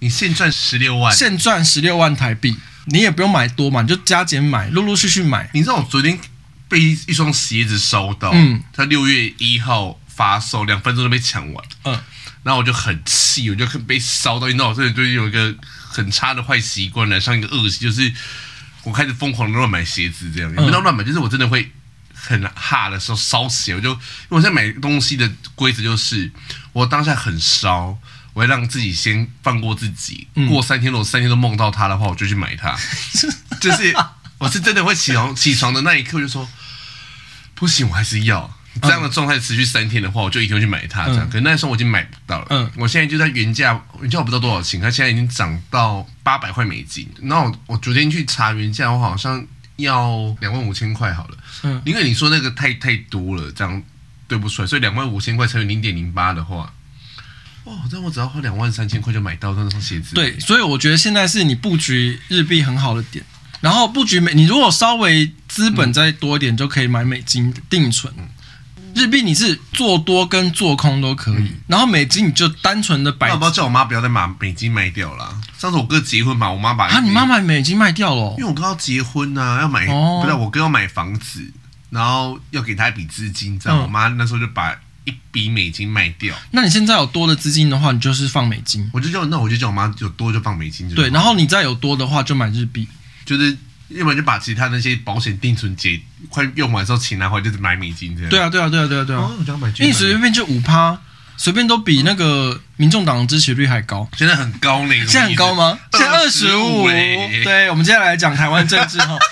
你现赚十六万，现赚十六万台币，你也不用买多嘛，你就加减买，陆陆续续买。你知道我昨天被一双鞋子烧到，嗯，他六月一号发售，两分钟就被抢完，嗯，然后我就很气，我就被烧到，你知道我这里最近有一个很差的坏习惯了，像一个恶习，就是我开始疯狂的乱买鞋子，这样，也不叫乱买，就是我真的会很哈的时候烧鞋，我就因为我现在买东西的规则就是，我当下很烧。我会让自己先放过自己，嗯、过三天，如果三天都梦到它的话，我就去买它。就是我是真的会起床，起床的那一刻就说不行，我还是要这样的状态持续三天的话，我就一定会去买它。这样，嗯、可是那时候我已经买不到了。嗯，我现在就在原价，原价我不知道多少钱，它现在已经涨到八百块美金。然后我，我昨天去查原价，我好像要两万五千块好了。嗯，因为你说那个太太多了，这样对不出来，所以两万五千块乘以零点零八的话。哦，这样我只要花两万三千块就买到那双鞋子。对，所以我觉得现在是你布局日币很好的点。然后布局美，你如果稍微资本再多一点，就可以买美金定存。嗯、日币你是做多跟做空都可以，嗯、然后美金你就单纯的摆。要不要叫我妈不要再把美金卖掉了？上次我哥结婚嘛，我妈把啊，你妈把美金卖掉了，因为我哥要结婚呐、啊，要买，哦、不是我哥要买房子，然后要给他一笔资金，这样、嗯、我妈那时候就把。一笔美金卖掉，那你现在有多的资金的话，你就是放美金。我就叫那我就叫我妈有多就放美金。对，然后你再有多的话就买日币，就是要不然就把其他那些保险定存结快用完之后钱拿回来就是买美金这样。对啊，对啊，对啊，对啊，对啊。哦、我想买因为随随便就五趴，随便都比那个民众党的支持率还高。现在很高呢，现在很高吗？现在二十五。对，我们接下来讲台湾政治哈。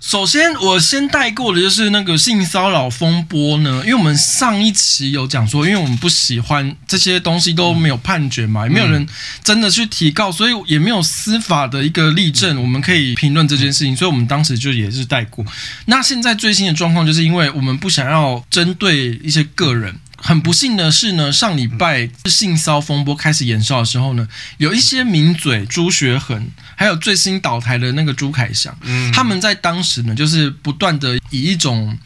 首先，我先带过的就是那个性骚扰风波呢，因为我们上一期有讲说，因为我们不喜欢这些东西都没有判决嘛，也没有人真的去提告，所以也没有司法的一个例证，我们可以评论这件事情，所以我们当时就也是带过。那现在最新的状况，就是因为我们不想要针对一些个人。很不幸的是呢，上礼拜性骚风波开始延烧的时候呢，有一些名嘴朱学恒，还有最新倒台的那个朱凯翔，嗯，他们在当时呢，就是不断的以一种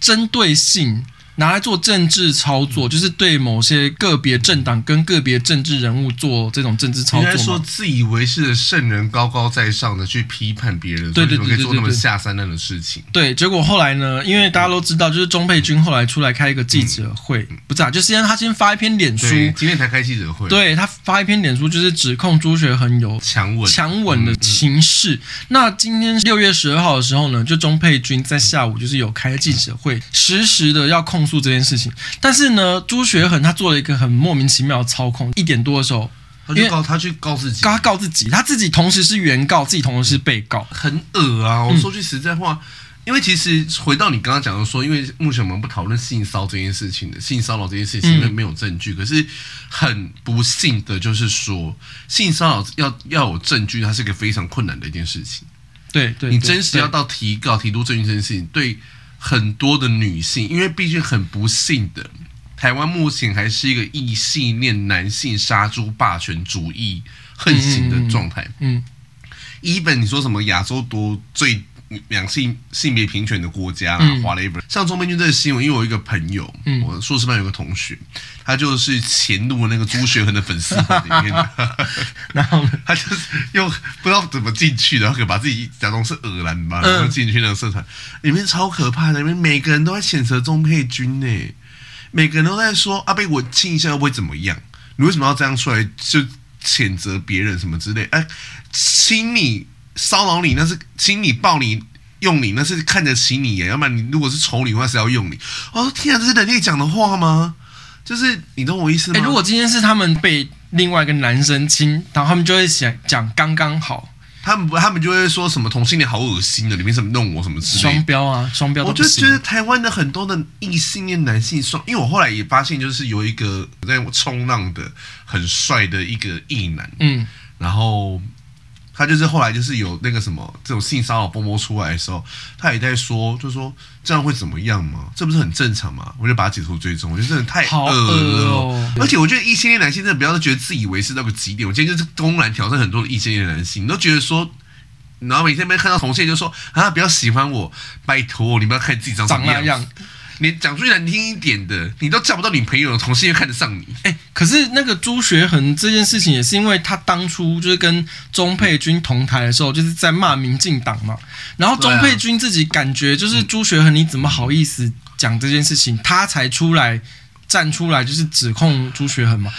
针对性。拿来做政治操作，就是对某些个别政党跟个别政治人物做这种政治操作。应该说，自以为是的圣人高高在上的去批判别人，对对对，对对做那么下三滥的事情。对，结果后来呢？因为大家都知道，就是钟佩君后来出来开一个记者会，嗯、不是啊，就先他先发一篇脸书，今天才开记者会。对，他发一篇脸书，就是指控朱学恒有强吻强吻的情势。嗯嗯、那今天六月十二号的时候呢，就钟佩君在下午就是有开记者会，实时的要控。做这件事情，但是呢，朱学恒他做了一个很莫名其妙的操控。一点多的时候，他就告他去告自己，他告自己，他自己同时是原告，自己同时是被告，很恶啊！我说句实在话，嗯、因为其实回到你刚刚讲的说，因为目前我们不讨论性骚这件事情的性骚扰这件事情，因为没有证据。嗯、可是很不幸的就是说，性骚扰要要有证据，它是一个非常困难的一件事情。对对，你真实要到提告提出证据这件事情，对。很多的女性，因为毕竟很不幸的，台湾目前还是一个异性恋男性杀猪霸权主义横行的状态。嗯，even 你说什么亚洲多最两性性别平权的国家啦，华莱坞，像钟佩君这个新闻，因为我一个朋友，嗯，我硕士班有个同学。他就是潜入那个朱学恒的粉丝团里面。的，然后，他就是又不知道怎么进去的，然后可以把自己假装是耳兰吧，然后进去那个社团。里面超可怕的，里面每个人都在谴责钟佩君呢，每个人都在说啊，被我亲一下又不会怎么样？你为什么要这样出来就谴责别人什么之类？哎，亲你骚扰你那是亲你抱你用你那是看得起你耶，要不然你如果是丑女的话是要用你。我说天啊，这是人类讲的话吗？就是你懂我意思吗？欸，如果今天是他们被另外一个男生亲，然后他们就会想讲刚刚好，他们不，他们就会说什么同性恋好恶心的，里面什么弄我什么之类。双标啊，双标。我就觉得台湾的很多的异性恋男性双，因为我后来也发现，就是有一个在冲浪的很帅的一个异男，嗯，然后。他就是后来就是有那个什么这种性骚扰风波出来的时候，他也在说，就说这样会怎么样吗？这不是很正常吗？我就把他解除追踪，我觉得真的太恶了。哦、而且我觉得异性恋男性真的不要觉得自以为是那个极点。我今天就是公然挑战很多的异性恋男性，你都觉得说，然后每天没看到同性就说啊，不要喜欢我，拜托你不要看自己长什么样，样。你讲出难听一点的，你都叫不到女朋友，同事，又看得上你。哎、欸，可是那个朱学恒这件事情，也是因为他当初就是跟钟佩君同台的时候，就是在骂民进党嘛。然后钟佩君自己感觉就是朱学恒，你怎么好意思讲这件事情？他才出来站出来，就是指控朱学恒嘛。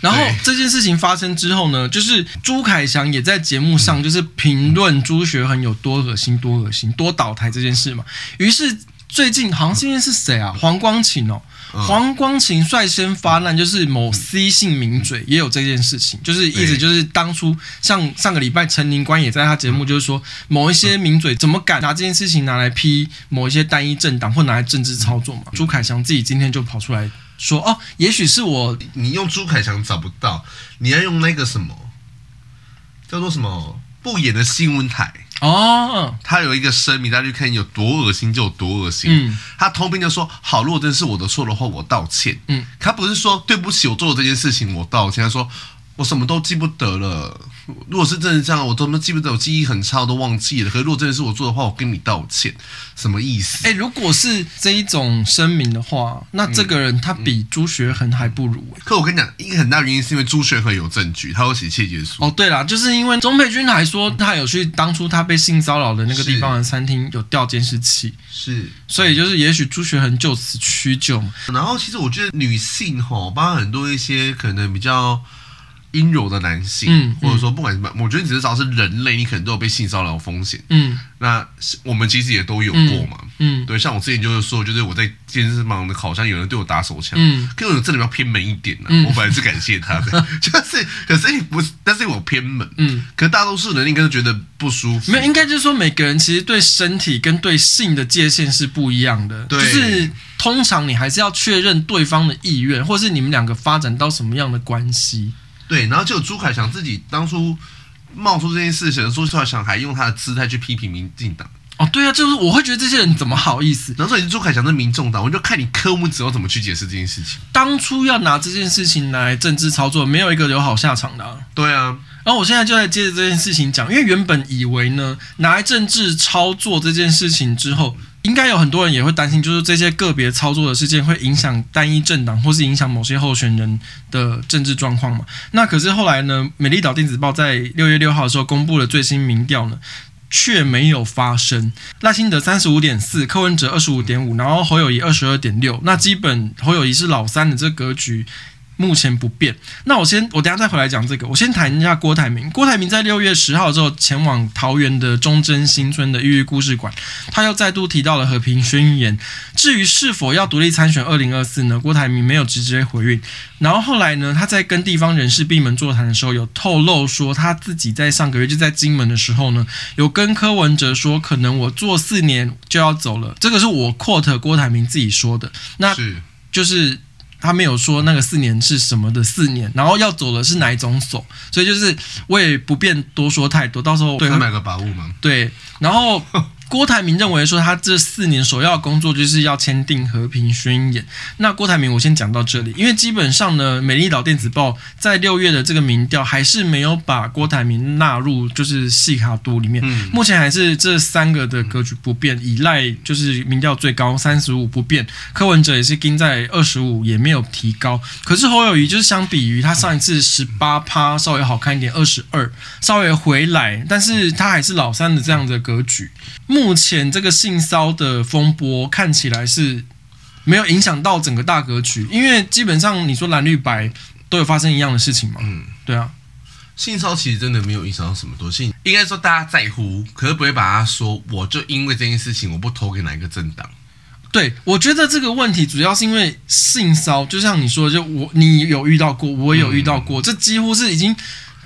然后这件事情发生之后呢，就是朱凯翔也在节目上就是评论朱学恒有多恶心、多恶心、多倒台这件事嘛。于是。最近好像今天是谁啊？黄光琴哦，黄光琴率先发难，就是某 C 姓名嘴也有这件事情，就是意思就是当初像上个礼拜陈宁官也在他节目，就是说某一些名嘴怎么敢拿这件事情拿来批某一些单一政党或拿来政治操作嘛？朱凯翔自己今天就跑出来说哦，也许是我，你用朱凯翔找不到，你要用那个什么叫做什么不演的新闻台。哦，他有一个声明，大家去看有多恶心就有多恶心。嗯，他通篇就说：“好，如果真是我的错的话，我道歉。”嗯，他不是说对不起，我做了这件事情，我道歉。他说。我什么都记不得了。如果是真的这样，我都记不得，我记忆很差，我都忘记了。可是如果真的是我做的话，我跟你道歉，什么意思？哎、欸，如果是这一种声明的话，那这个人他比朱学恒还不如、欸。可我跟你讲，一个很大原因是因为朱学恒有证据，他有写窃结书。哦，对啦，就是因为钟佩君还说他有去当初他被性骚扰的那个地方的餐厅有调监视器，是，所以就是也许朱学恒就此屈就。然后其实我觉得女性吼，包括很多一些可能比较。阴柔的男性，嗯，或者说不管什么，我觉得只是只要是人类，你可能都有被性骚扰的风险，嗯，那我们其实也都有过嘛，嗯，对，像我之前就是说，就是我在健身房的烤箱，有人对我打手枪，嗯，可是我这里要偏门一点呢、我本来是感谢他的，就是，可是不是，但是我偏门，嗯，可是大多数人应该都觉得不舒服，没有，应该就是说每个人其实对身体跟对性的界限是不一样的，对，就是通常你还是要确认对方的意愿，或是你们两个发展到什么样的关系。对，然后就朱凯翔自己当初冒出这件事情，朱凯翔还用他的姿态去批评民进党。哦，对啊，就是我会觉得这些人怎么好意思？然后说你是朱凯翔是民众党，我就看你科目之后怎么去解释这件事情。当初要拿这件事情来政治操作，没有一个有好下场的啊。对啊，然后我现在就在接着这件事情讲，因为原本以为呢，拿来政治操作这件事情之后。应该有很多人也会担心，就是这些个别操作的事件会影响单一政党，或是影响某些候选人的政治状况嘛？那可是后来呢，美丽岛电子报在六月六号的时候公布了最新民调呢，却没有发生。赖清德三十五点四，柯文哲二十五点五，然后侯友谊二十二点六。那基本侯友谊是老三的这个格局。目前不变。那我先，我等下再回来讲这个。我先谈一下郭台铭。郭台铭在六月十号之后前往桃园的忠贞新村的玉玉故事馆，他又再度提到了和平宣言。至于是否要独立参选二零二四呢？郭台铭没有直接回应。然后后来呢，他在跟地方人士闭门座谈的时候，有透露说他自己在上个月就在金门的时候呢，有跟柯文哲说，可能我做四年就要走了。这个是我 quote 郭台铭自己说的。那就是。他没有说那个四年是什么的四年，然后要走的是哪一种走，所以就是我也不便多说太多，到时候对他买个把物嘛。对，然后。郭台铭认为说，他这四年首要工作就是要签订和平宣言。那郭台铭，我先讲到这里，因为基本上呢，美丽岛电子报在六月的这个民调还是没有把郭台铭纳入就是细卡度里面。嗯、目前还是这三个的格局不变，以赖就是民调最高三十五不变，柯文哲也是盯在二十五，也没有提高。可是侯友谊就是相比于他上一次十八趴稍微好看一点，二十二稍微回来，但是他还是老三的这样的格局。目前这个性骚的风波看起来是没有影响到整个大格局，因为基本上你说蓝绿白都有发生一样的事情嘛。嗯，对啊，性骚其实真的没有影响到什么东西，应该说大家在乎，可是不会把它说，我就因为这件事情我不投给哪一个政党。对，我觉得这个问题主要是因为性骚，就像你说的，就我你有遇到过，我也有遇到过，嗯、这几乎是已经。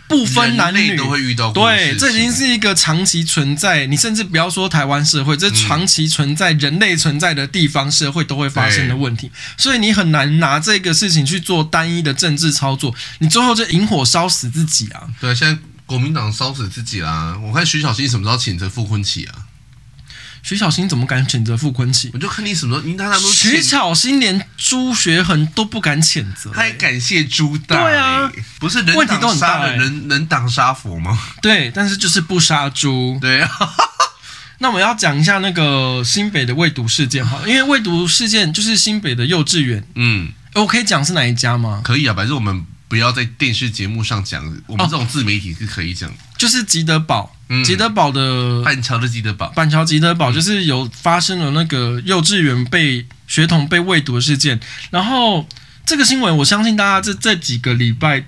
不分男女都会遇到，对，这已经是一个长期存在。你甚至不要说台湾社会，这长期存在人类存在的地方社会都会发生的问题。所以你很难拿这个事情去做单一的政治操作，你最后就引火烧死自己啊！对，现在国民党烧死自己啦！我看徐小新什么时候请这傅崐萁啊？徐小新怎么敢谴责傅昆萁？我就看你什么时候，因为他他都徐小新连朱学恒都不敢谴责，他还感谢朱大。对啊，不是人问题都很大，人能挡杀佛吗？对，但是就是不杀猪。对啊。那我们要讲一下那个新北的喂毒事件哈，因为喂毒事件就是新北的幼稚园。嗯，我可以讲是哪一家吗？可以啊，反正我们不要在电视节目上讲，我们这种自媒体是可以讲。就是吉德堡，嗯、吉德堡的板桥的吉德堡，板桥吉德堡就是有发生了那个幼稚园被学童被喂毒的事件，然后这个新闻我相信大家这这几个礼拜。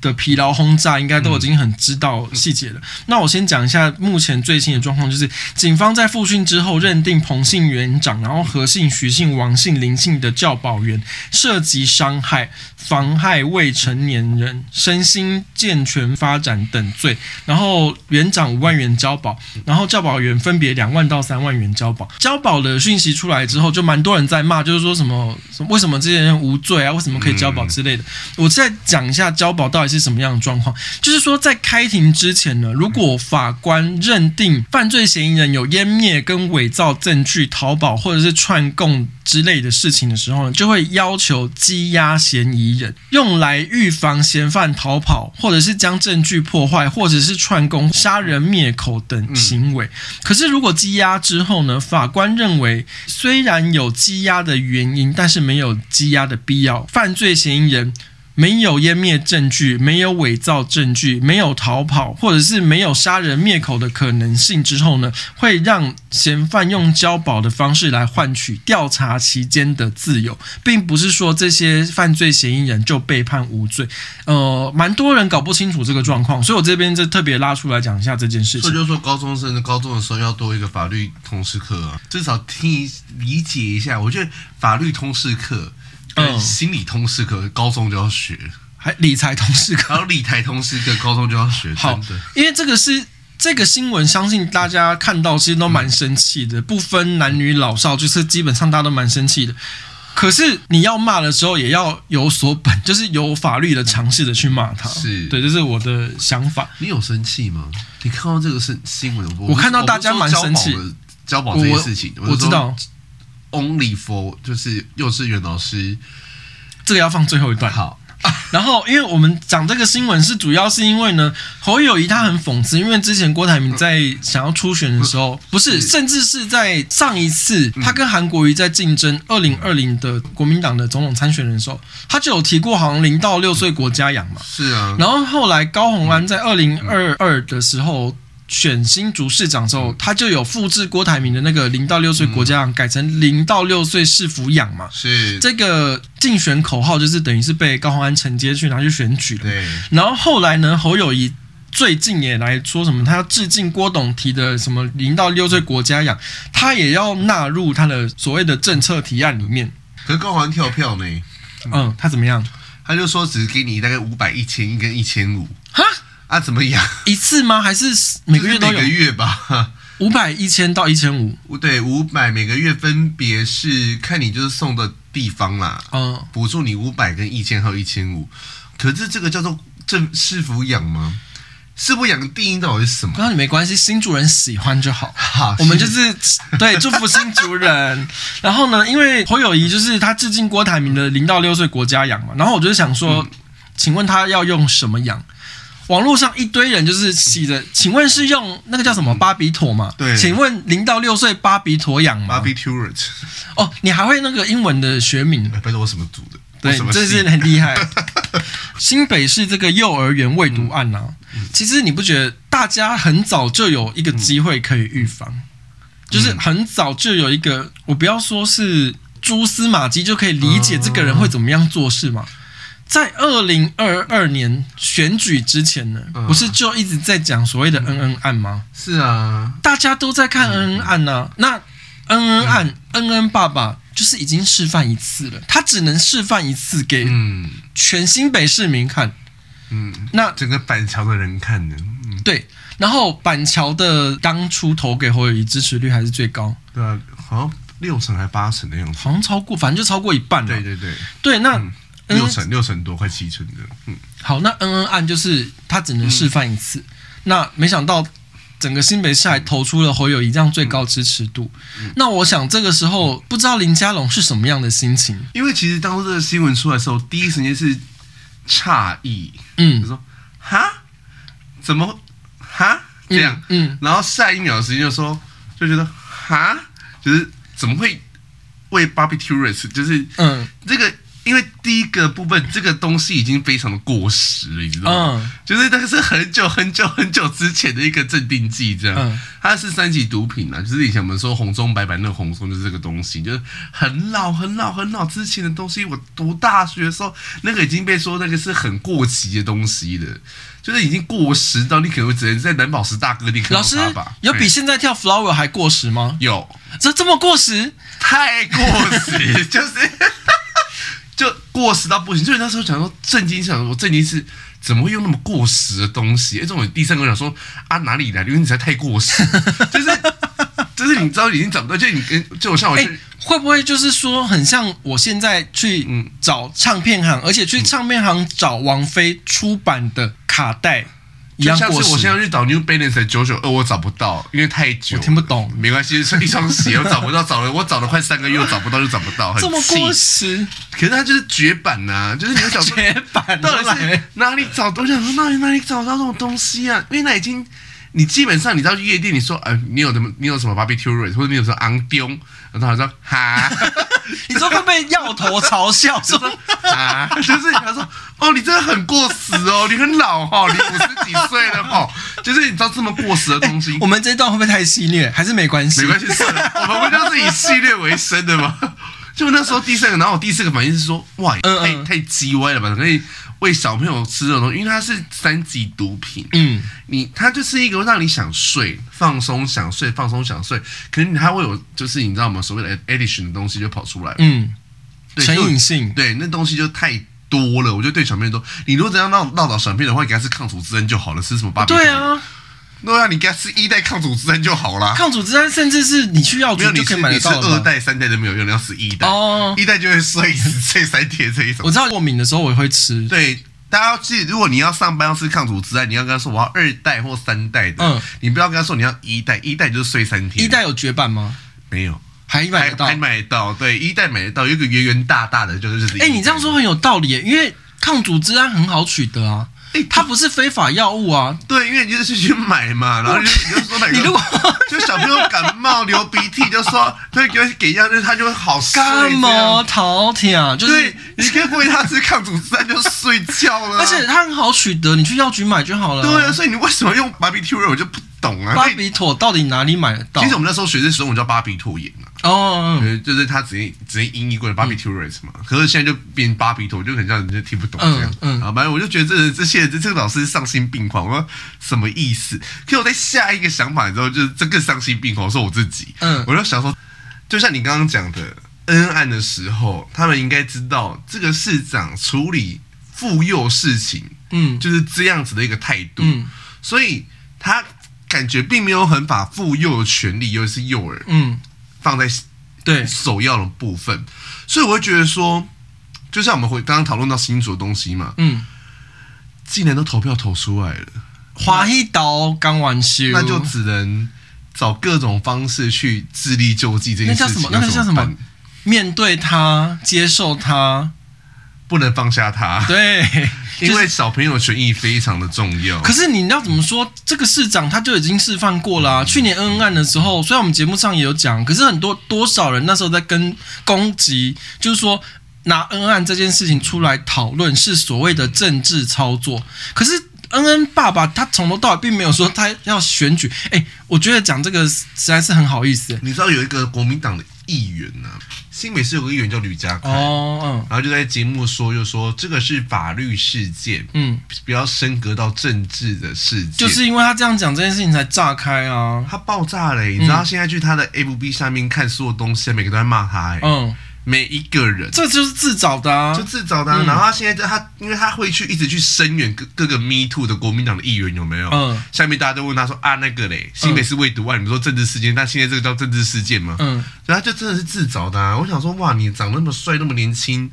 的疲劳轰炸应该都已经很知道细节了。嗯、那我先讲一下目前最新的状况，就是警方在复讯之后认定彭姓园长，然后何姓、徐姓、王姓、林姓的教保员涉及伤害、妨害未成年人身心健全发展等罪，然后园长五万元交保，然后教保员分别两万到三万元交保。交保的讯息出来之后，就蛮多人在骂，就是说什么为什么这些人无罪啊？为什么可以交保之类的。我再讲一下交保到底是什么样的状况？就是说，在开庭之前呢，如果法官认定犯罪嫌疑人有湮灭跟伪造证据、逃跑或者是串供之类的事情的时候呢，就会要求羁押嫌疑人，用来预防嫌犯逃跑，或者是将证据破坏，或者是串供、杀人灭口等行为。可是，如果羁押之后呢，法官认为虽然有羁押的原因，但是没有羁押的必要，犯罪嫌疑人。没有湮灭证据，没有伪造证据，没有逃跑，或者是没有杀人灭口的可能性之后呢，会让嫌犯用交保的方式来换取调查期间的自由，并不是说这些犯罪嫌疑人就被判无罪。呃，蛮多人搞不清楚这个状况，所以我这边就特别拉出来讲一下这件事情。这就是说，高中生的高中的时候要多一个法律通识课啊，至少听理解一下。我觉得法律通识课。嗯，心理通识课高中就要学，还理财通识课，还有理财通识课高中就要学。好的，因为这个是这个新闻，相信大家看到其实都蛮生气的，嗯、不分男女老少，就是基本上大家都蛮生气的。可是你要骂的时候，也要有所本，就是有法律的尝试的去骂他。是对，这是我的想法。你有生气吗？你看到这个是新闻，我看到大家蛮生气的，交保这件事情，我，我知道。Only for 就是幼稚园老师，这个要放最后一段。好，然后因为我们讲这个新闻是主要是因为呢，侯友谊他很讽刺，因为之前郭台铭在想要初选的时候，不是，甚至是在上一次他跟韩国瑜在竞争二零二零的国民党的总统参选人的时候，他就有提过好像零到六岁国家养嘛。是啊，然后后来高虹安在二零二二的时候。选新竹市长之后，他就有复制郭台铭的那个零到六岁国家养，改成零到六岁市府养嘛。是这个竞选口号，就是等于是被高虹安承接去拿去选举了。对。然后后来呢，侯友宜最近也来说什么，他要致敬郭董提的什么零到六岁国家养，他也要纳入他的所谓的政策提案里面。可是高虹安跳票呢？嗯，他怎么样？他就说只给你大概五百、一千一跟一千五。哈？啊，怎么养一次吗？还是每个月都有？每个月吧，五百、一千到一千五。对，五百每个月分别是看你就是送的地方啦。嗯，补助你五百跟一千还有一千五。可是这个叫做政是否养吗？市府养的定义到底是什么？跟你没关系，新主人喜欢就好。好，我们就是对祝福新主人。然后呢，因为侯友谊就是他致敬郭台铭的零到六岁国家养嘛。然后我就想说，嗯、请问他要用什么养？网络上一堆人就是洗的，请问是用那个叫什么巴比妥吗？对，请问零到六岁巴比妥养吗？Barbiturates 哦，你还会那个英文的学名？不知道我什么组的？对，这是很厉害。新北市这个幼儿园未读案啊，嗯、其实你不觉得大家很早就有一个机会可以预防？嗯、就是很早就有一个，我不要说是蛛丝马迹就可以理解这个人会怎么样做事吗？在二零二二年选举之前呢，不是就一直在讲所谓的恩恩案吗？是啊，大家都在看恩恩案呢。那恩恩案，恩恩爸爸就是已经示范一次了，他只能示范一次给全新北市民看。嗯，那整个板桥的人看呢？对，然后板桥的当初投给侯友谊支持率还是最高，对啊，好像六成还八成的样子，好像超过，反正就超过一半了。对对对，对那。六成六成多，快七成的。嗯，好，那恩恩案就是他只能示范一次，嗯、那没想到整个新北市还投出了侯友宜这样最高支持度。嗯、那我想这个时候不知道林佳龙是什么样的心情？因为其实当初这个新闻出来的时候，第一时间是诧异，嗯，他说哈，怎么？哈？这样，嗯，嗯。然后下一秒的时间就说就觉得哈，就是怎么会为 Barbie-Turists 就是嗯。这个。因为第一个部分，这个东西已经非常的过时了，你知道吗？嗯、就是那个是很久很久很久之前的一个镇定剂，这样，嗯、它是三级毒品啊。就是以前我们说红中白白那个红中就是这个东西，就是很老很老很老之前的东西。我读大学的时候，那个已经被说那个是很过期的东西了，就是已经过时到你可能只能在蓝宝石大哥店看到它吧。有比现在跳 flower 还过时吗？有，这这么过时？太过时，就是。就过时到不行，所以那时候想说震惊，想说震惊是怎么会用那么过时的东西？哎，这种第三个讲说啊哪里来的？因为你才太过时，就 是就是你知道已经找不到，就你跟就我像我去，会不会就是说很像我现在去找唱片行，而且去唱片行找王菲出版的卡带。就像是我现在去找 New Balance 的九九二，我找不到，因为太久，我听不懂。没关系，是一双鞋，我找不到，找了我找了快三个月，我找不到就找不到，很气。这么过时，可是它就是绝版呐、啊，就是你要找 绝版，到底是哪里找？我想说哪里哪里找到这种东西啊？因为那已经。你基本上，你知道夜店，你说，呃，你有什么，你有什么 Barbie-Turists 或者你有什么昂丢，然后他说，哈，你说会被药头嘲笑，说，啊，就是他说，哦，你真的很过时哦，你很老、哦，你五十几岁了、哦，就是你知道这么过时的东西，欸、我们这一段会不会太戏虐？还是没关系？没关系，算了，我们不就是以戏虐为生的吗？就那时候第三个，然后我第四个反应是说，哇，太太鸡歪了吧，可以。喂小朋友吃这种东西，因为它是三级毒品。嗯，你它就是一个让你想睡、放松、想睡、放松、想睡，可能它会有就是你知道吗？所谓的 addiction 的东西就跑出来。嗯，成瘾性，对，那东西就太多了。我就对小朋友说，你如果这样闹闹到小朋友的话，给他吃抗组织胺就好了，吃什么巴比？对啊。对啊，你给他吃一代抗组织胺就好啦。抗组织胺甚至是你去药局就可以买得到。你吃二代、三代都没有用，你要吃一代。哦，一代就会睡死、睡三天这一种。我知道过敏的时候我也会吃。对，大家要记得，如果你要上班要吃抗组织胺，你要跟他说我要二代或三代的。嗯，你不要跟他说你要一代，一代就是睡三天。一代有绝版吗？没有，还买得到，还买得到。对，一代买得到，有一个圆圆大大的，就是就是。哎，你这样说很有道理，因为抗组织胺很好取得啊。哎，它不是非法药物啊！对，因为你就是去买嘛，然后就你就说那个，你如果就小朋友感冒流鼻涕，就说对，给给药，就他就会好睡。干嘛头疼？就是你可以喂他吃抗组织胺就睡觉了，而且它很好取得，你去药局买就好了。对啊，所以你为什么用 Barbie-Turists 我就不懂啊？巴比妥到底哪里买得到？其实我们那时候学的时候，我们叫巴比妥盐啊。哦，就是他直接直接音译过来 Barbie-Turists 嘛。可是现在就变巴比妥，就很像人家听不懂这样。嗯，啊，反正我就觉得这这些这个老师丧心病狂，我说什么意思？可是我在下一个想法之后，就是这个丧心病狂，我说我自己。嗯，我就想说，就像你刚刚讲的恩案的时候，他们应该知道这个市长处理妇幼事情，嗯，就是这样子的一个态度。嗯，所以他。感觉并没有很把妇幼的权利，尤其是幼儿，嗯，放在对首要的部分，所以我会觉得说，就像我们会刚刚讨论到新竹的东西嘛，嗯，既然都投票投出来了，花一刀刚完休，那就只能找各种方式去自力救济这件事情。那叫什么？那叫什么？面对他，接受他。不能放下他，对，因为小朋友权益非常的重要。可是你要怎么说？这个市长他就已经示范过了啊。去年恩恩案的时候，虽然我们节目上也有讲，可是很多多少人那时候在跟攻击，就是说拿恩恩案这件事情出来讨论是所谓的政治操作。可是恩恩爸爸他从头到尾并没有说他要选举。哎，我觉得讲这个实在是很好意思。你知道有一个国民党的议员呢、啊？新北市有个议员叫吕家凯，哦，嗯，然后就在节目说，就说这个是法律事件，嗯，不要升格到政治的事件，就是因为他这样讲这件事情才炸开啊，他爆炸了，你知道现在去他的 FB 下面看所有东西，每个都在骂他，嗯。每一个人，这就是自找的啊，就自找的、啊。嗯、然后他现在他，因为他会去一直去声援各各个 Me Too 的国民党的议员有没有？嗯，下面大家都问他说啊，那个嘞，新北市未读啊，你们说政治事件，那现在这个叫政治事件吗？嗯，所以他就真的是自找的、啊。我想说，哇，你长那么帅，那么年轻，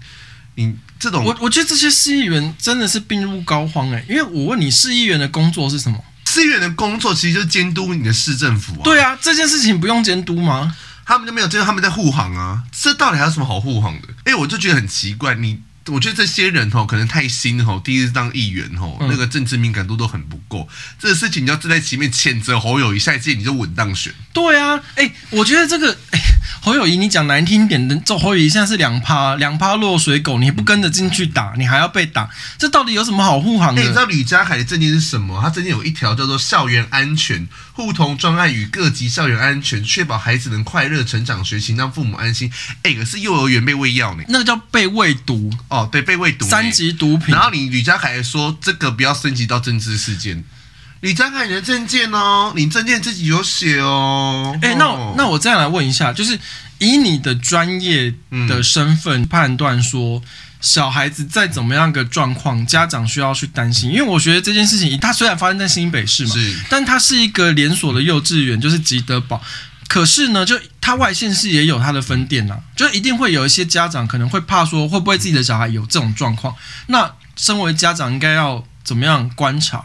你这种，我我觉得这些市议员真的是病入膏肓哎、欸，因为我问你，市议员的工作是什么？市议员的工作其实就是监督你的市政府啊。对啊，这件事情不用监督吗？他们就没有，就是他们在护航啊。这到底还有什么好护航的？哎，我就觉得很奇怪，你。我觉得这些人吼可能太新吼，第一次当议员吼，那个政治敏感度都很不够。嗯、这个事情你要站在前面谴责侯友谊，下一届你就稳当选。对啊，哎、欸，我觉得这个侯友谊，你讲难听点的，这侯友谊现在是两趴两趴落水狗，你不跟着进去打，你还要被打，这到底有什么好护航的？欸、你知道吕家凯的证件是什么？他证件有一条叫做校园安全互同专案与各级校园安全，确保孩子能快乐成长学习，让父母安心。哎、欸，可是幼儿园被喂药呢？那个叫被喂毒。哦，对，被喂毒，三级毒品。然后你吕家凯说这个不要升级到政治事件。吕家凯你的证件哦，你证件自己有写哦。哎、欸，那我那我再来问一下，就是以你的专业的身份判断说，小孩子再怎么样个状况，家长需要去担心，因为我觉得这件事情，它虽然发生在新北市嘛，是，但它是一个连锁的幼稚园，就是吉德堡。可是呢，就他外县市也有他的分店呐、啊，就一定会有一些家长可能会怕说，会不会自己的小孩有这种状况？那身为家长应该要怎么样观察？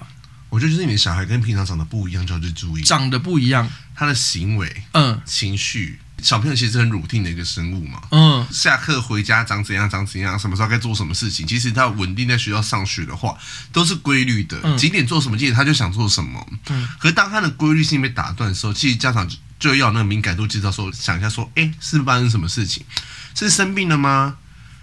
我觉得就是你的小孩跟平常长得不一样，就要去注意。长得不一样，他的行为、嗯，情绪。小朋友其实很 routine 的一个生物嘛，嗯，下课回家长怎样长怎样，什么时候该做什么事情，其实他稳定在学校上学的话，都是规律的。几点做什么，几点他就想做什么。嗯，可是当他的规律性被打断的时候，其实家长就要那个敏感度，知道说想一下说，哎，是不是发生什么事情？是生病了吗？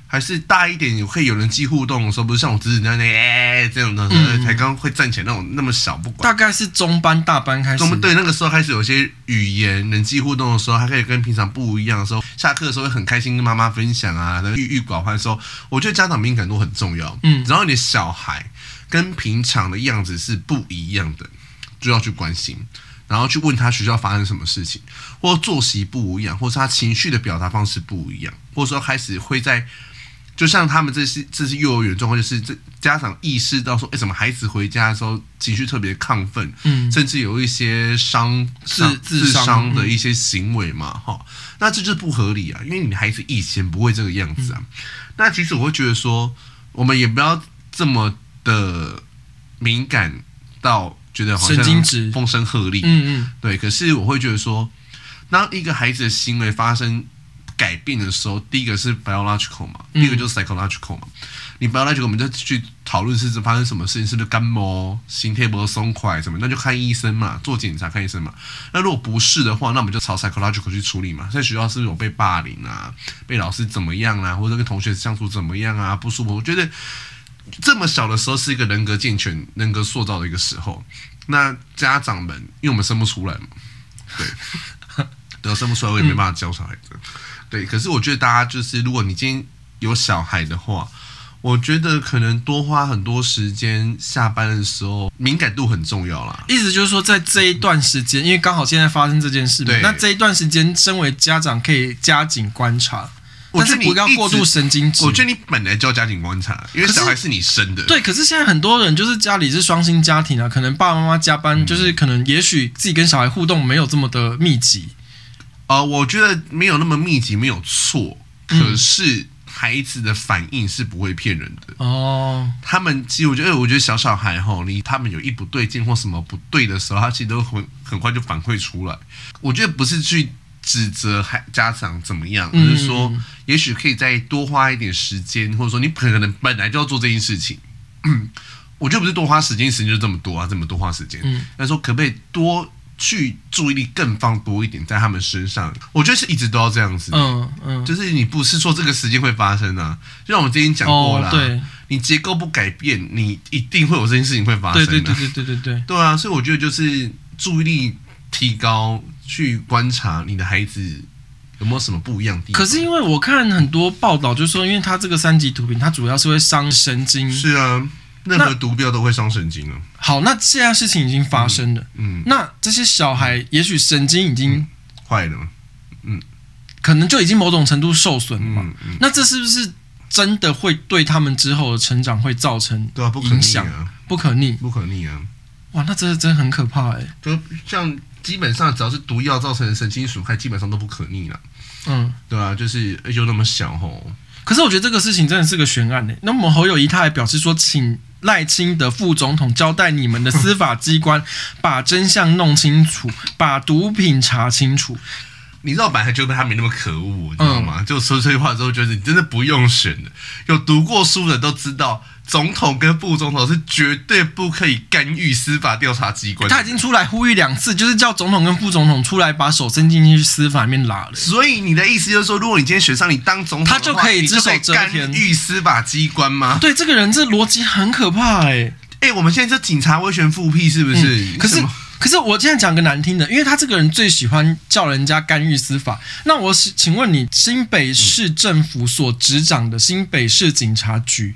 还是大一点有，会有人际互动的时候，不是像我侄子那样，哎，这种的，嗯、才刚会站起来那种那么小，不管。大概是中班、大班开始。中对，那个时候开始有些语言人际互动的时候，还可以跟平常不一样的时候，下课的时候会很开心跟妈妈分享啊，郁郁寡欢的时候，我觉得家长敏感度很重要。嗯，然后你的小孩跟平常的样子是不一样的，就要去关心，然后去问他学校发生什么事情，或作息不一样，或是他情绪的表达方式不一样，或者说开始会在。就像他们这是这是幼儿园状况，就是这家长意识到说，哎，怎么孩子回家的时候情绪特别亢奋，嗯，甚至有一些伤自自伤的一些行为嘛，哈、嗯，那这就是不合理啊，因为你孩子以前不会这个样子啊。嗯、那其实我会觉得说，我们也不要这么的敏感到觉得好像风声鹤唳，嗯嗯，对。可是我会觉得说，当一个孩子的行为发生。改变的时候，第一个是 biological 嘛，第二个就是 psychological 嘛。嗯、你 biological，我们就去讨论是发生什么事情，是不是感冒、心跳不松快什么，那就看医生嘛，做检查看医生嘛。那如果不是的话，那我们就朝 psychological 去处理嘛。在学校是不是有被霸凌啊，被老师怎么样啊，或者跟同学相处怎么样啊，不舒服？我觉得这么小的时候是一个人格健全、人格塑造的一个时候。那家长们，因为我们生不出来嘛，对，等生不出来，我也没办法教小孩子。嗯对，可是我觉得大家就是，如果你今天有小孩的话，我觉得可能多花很多时间，下班的时候敏感度很重要啦。意思就是说，在这一段时间，因为刚好现在发生这件事那这一段时间，身为家长可以加紧观察，但是不要过度神经质。我觉得你本来就要加紧观察，因为小孩是你生的。对，可是现在很多人就是家里是双薪家庭啊，可能爸爸妈妈加班，就是可能也许自己跟小孩互动没有这么的密集。呃，我觉得没有那么密集，没有错。可是孩子的反应是不会骗人的哦。他们其实我觉得，我觉得小小孩哈，你他们有一不对劲或什么不对的时候，他其实都很很快就反馈出来。我觉得不是去指责孩家长怎么样，而是说，也许可以再多花一点时间，或者说你可能本来就要做这件事情。嗯，我觉得不是多花时间，时间就这么多啊，这么多花时间。嗯，那说可不可以多？去注意力更放多一点在他们身上，我觉得是一直都要这样子。嗯嗯，就是你不是说这个时间会发生啊，就像我们之前讲过了，对，你结构不改变，你一定会有这件事情会发生。对对对对对对对，对啊，所以我觉得就是注意力提高，去观察你的孩子有没有什么不一样的地方。可是因为我看很多报道，就是说，因为他这个三级毒品，它主要是会伤神经。是啊。任何毒标都会伤神经啊。好，那现在事情已经发生了。嗯，嗯，那这些小孩也许神经已经坏了，嗯，可能就已经某种程度受损了嘛。那这是不是真的会对他们之后的成长会造成影响？不可逆，不可逆啊！哇，那这真的很可怕哎。就像基本上只要是毒药造成的神经损害，基本上都不可逆了。嗯，对啊，就是就那么想吼。可是我觉得这个事情真的是个悬案呢。那么侯友宜他还表示说，请赖清德副总统交代你们的司法机关把真相弄清楚，把毒品查清楚。你知道，本来觉得他没那么可恶，你知道吗？嗯、就说这句话之后，觉得你真的不用选了。有读过书的都知道，总统跟副总统是绝对不可以干预司法调查机关。他已经出来呼吁两次，就是叫总统跟副总统出来把手伸进去司法里面拉了。所以你的意思就是说，如果你今天选上你当总统，他就可以只手干预司法机关吗？对，这个人这逻辑很可怕哎、欸、哎、欸，我们现在这警察威权复辟是不是？嗯、可是。可是我现在讲个难听的，因为他这个人最喜欢叫人家干预司法。那我请问你，新北市政府所执掌的新北市警察局，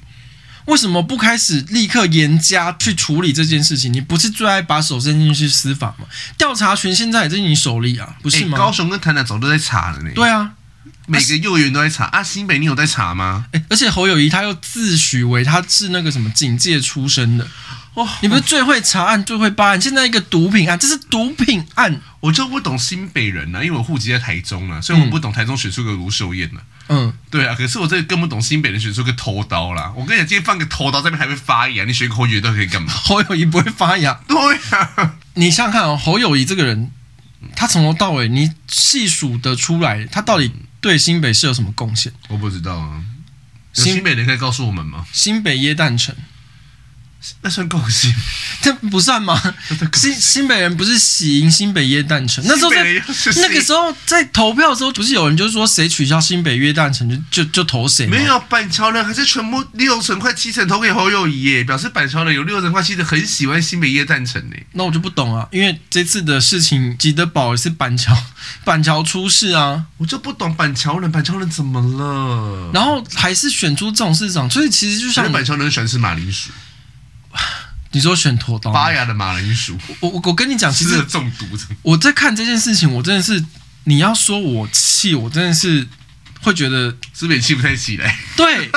为什么不开始立刻严加去处理这件事情？你不是最爱把手伸进去司法吗？调查权现在也在你手里啊，不是吗？欸、高雄跟台南早都在查了呢。对啊，每个幼儿园都在查啊。新北你有在查吗？欸、而且侯友谊他又自诩为他是那个什么警界出身的。哇！你不是最会查案、最会办案？现在一个毒品案，这是毒品案，我就不懂新北人呢、啊，因为我户籍在台中啊，所以我不懂台中选出个卢秀燕啊。嗯，对啊，可是我这个更不懂新北人选出个头刀啦。我跟你讲，今天放个头刀这边还会发芽，你选个侯友宜都可以干嘛？侯友谊不会发芽？对啊，你想想看哦，侯友宜这个人，他从头到尾你细数得出来，他到底对新北市有什么贡献？我不知道啊。新北人可以告诉我们吗？新北耶诞城。那算共性？这不算吗？新新北人不是喜迎新北耶诞城？那时候在那个时候在投票的时候，不是有人就是说谁取消新北耶诞城就就就投谁？没有板桥人还是全部六成快七成投给侯友宜耶，表示板桥人有六成快七成很喜欢新北耶诞城呢。那我就不懂啊，因为这次的事情吉德堡也是板桥板桥出事啊，我就不懂板桥人板桥人怎么了？然后还是选出这种市长，所以其实就像板桥人喜欢吃马铃薯。你说选拖刀发芽的马铃薯，我我我跟你讲，其实中毒。我在看这件事情，我真的是，你要说我气，我真的是会觉得是不是气不太起来？对，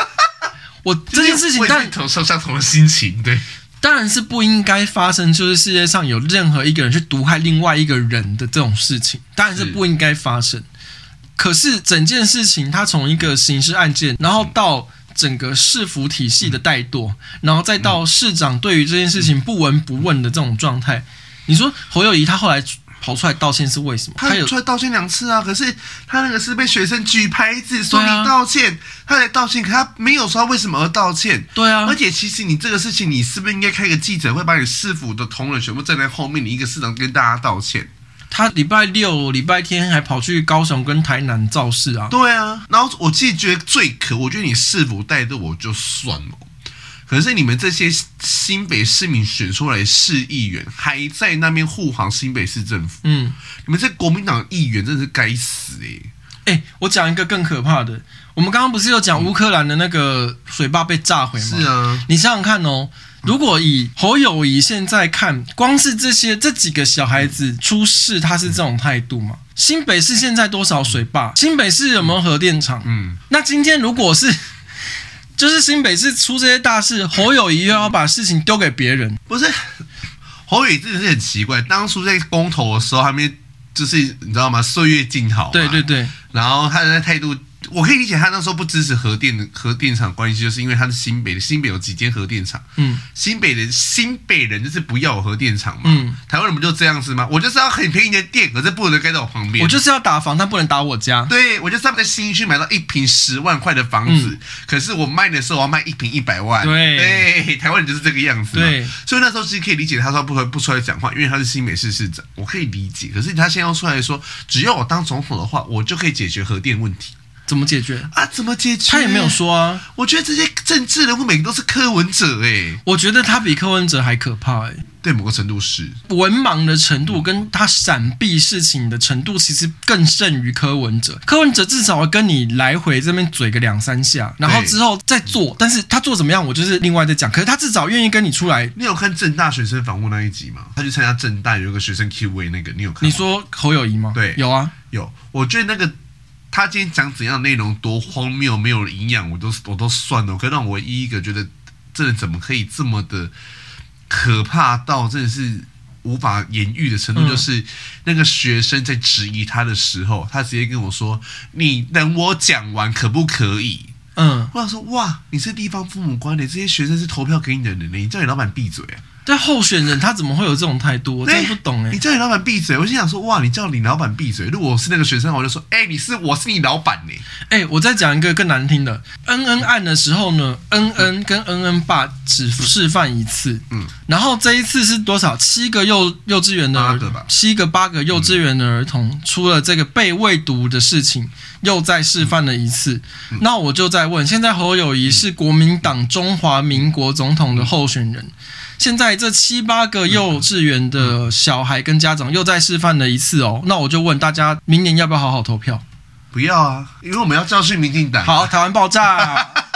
我 这件事情，但同受相同的心情，对，当然是不应该发生，就是世界上有任何一个人去毒害另外一个人的这种事情，当然是不应该发生。可是整件事情，它从一个刑事案件，然后到。整个市府体系的怠惰，然后再到市长对于这件事情不闻不问的这种状态，你说侯友谊他后来跑出来道歉是为什么？他有出来道歉两次啊，可是他那个是被学生举牌子说你道歉，啊、他来道歉，可他没有说他为什么而道歉。对啊，而且其实你这个事情，你是不是应该开个记者会，把你市府的同仁全部站在后面，你一个市长跟大家道歉？他礼拜六、礼拜天还跑去高雄跟台南造势啊？对啊，然后我自己觉得最可，我觉得你市府带着我就算了，可是你们这些新北市民选出来市议员还在那边护航新北市政府，嗯，你们这国民党议员真的是该死哎、欸！哎、欸，我讲一个更可怕的，我们刚刚不是有讲乌克兰的那个水坝被炸毁吗？是啊，你想想看哦。如果以侯友谊现在看，光是这些这几个小孩子出事，他是这种态度吗？新北市现在多少水坝？新北市有没有核电厂？嗯，那今天如果是，就是新北市出这些大事，侯友谊又要把事情丢给别人，不是？侯友谊真的是很奇怪，当初在公投的时候还没，就是你知道吗？岁月静好，对对对，然后他的态度。我可以理解他那时候不支持核电的核电厂关系，就是因为他是新北的，新北有几间核电厂。嗯，新北的新北人就是不要核电厂嘛。嗯，台湾人不就这样子吗？我就是要很便宜的电，可是不能盖在我旁边。我就是要打房，但不能打我家。对，我就是要在新区买到一平十万块的房子，嗯、可是我卖的时候我要卖一平一百万。对，对，台湾人就是这个样子。对，所以那时候其实可以理解他说不不出来讲话，因为他是新北市市长，我可以理解。可是他现在要出来说，只要我当总统的话，我就可以解决核电问题。怎么解决啊？怎么解决？他也没有说啊。我觉得这些政治人物每个都是柯文哲哎、欸，我觉得他比柯文哲还可怕哎、欸。对某个程度是文盲的程度，跟他闪避事情的程度，其实更胜于柯文哲。柯文哲至少会跟你来回这边嘴个两三下，然后之后再做。但是他做怎么样，我就是另外再讲。可是他至少愿意跟你出来。你有看正大学生访问那一集吗？他去参加正大有一个学生 Q&A 那个，你有看？你说侯友宜吗？对，有啊，有。我觉得那个。他今天讲怎样内容多荒谬，没有营养，我都我都算了。可是让我唯一一个觉得，这人怎么可以这么的可怕到真的是无法言喻的程度？就是那个学生在质疑他的时候，他直接跟我说：“你等我讲完可不可以？”嗯，我想说，哇，你是地方父母官的，这些学生是投票给你的人，你叫你老板闭嘴啊！对候选人他怎么会有这种态度？我真的不懂哎、欸。你叫你老板闭嘴，我心想说，哇，你叫你老板闭嘴。如果我是那个学生，我就说，哎、欸，你是我是你老板呢。哎、欸，我再讲一个更难听的，恩恩案的时候呢，恩恩跟恩恩爸只示范一次，嗯，然后这一次是多少？七个幼幼稚园的儿童，七个八个幼稚园的儿童出了这个被喂毒的事情，又再示范了一次。那我就在问，现在侯友宜是国民党中华民国总统的候选人。现在这七八个幼稚园的小孩跟家长又再示范了一次哦，那我就问大家，明年要不要好好投票？不要啊，因为我们要教训民进党。好，台湾爆炸。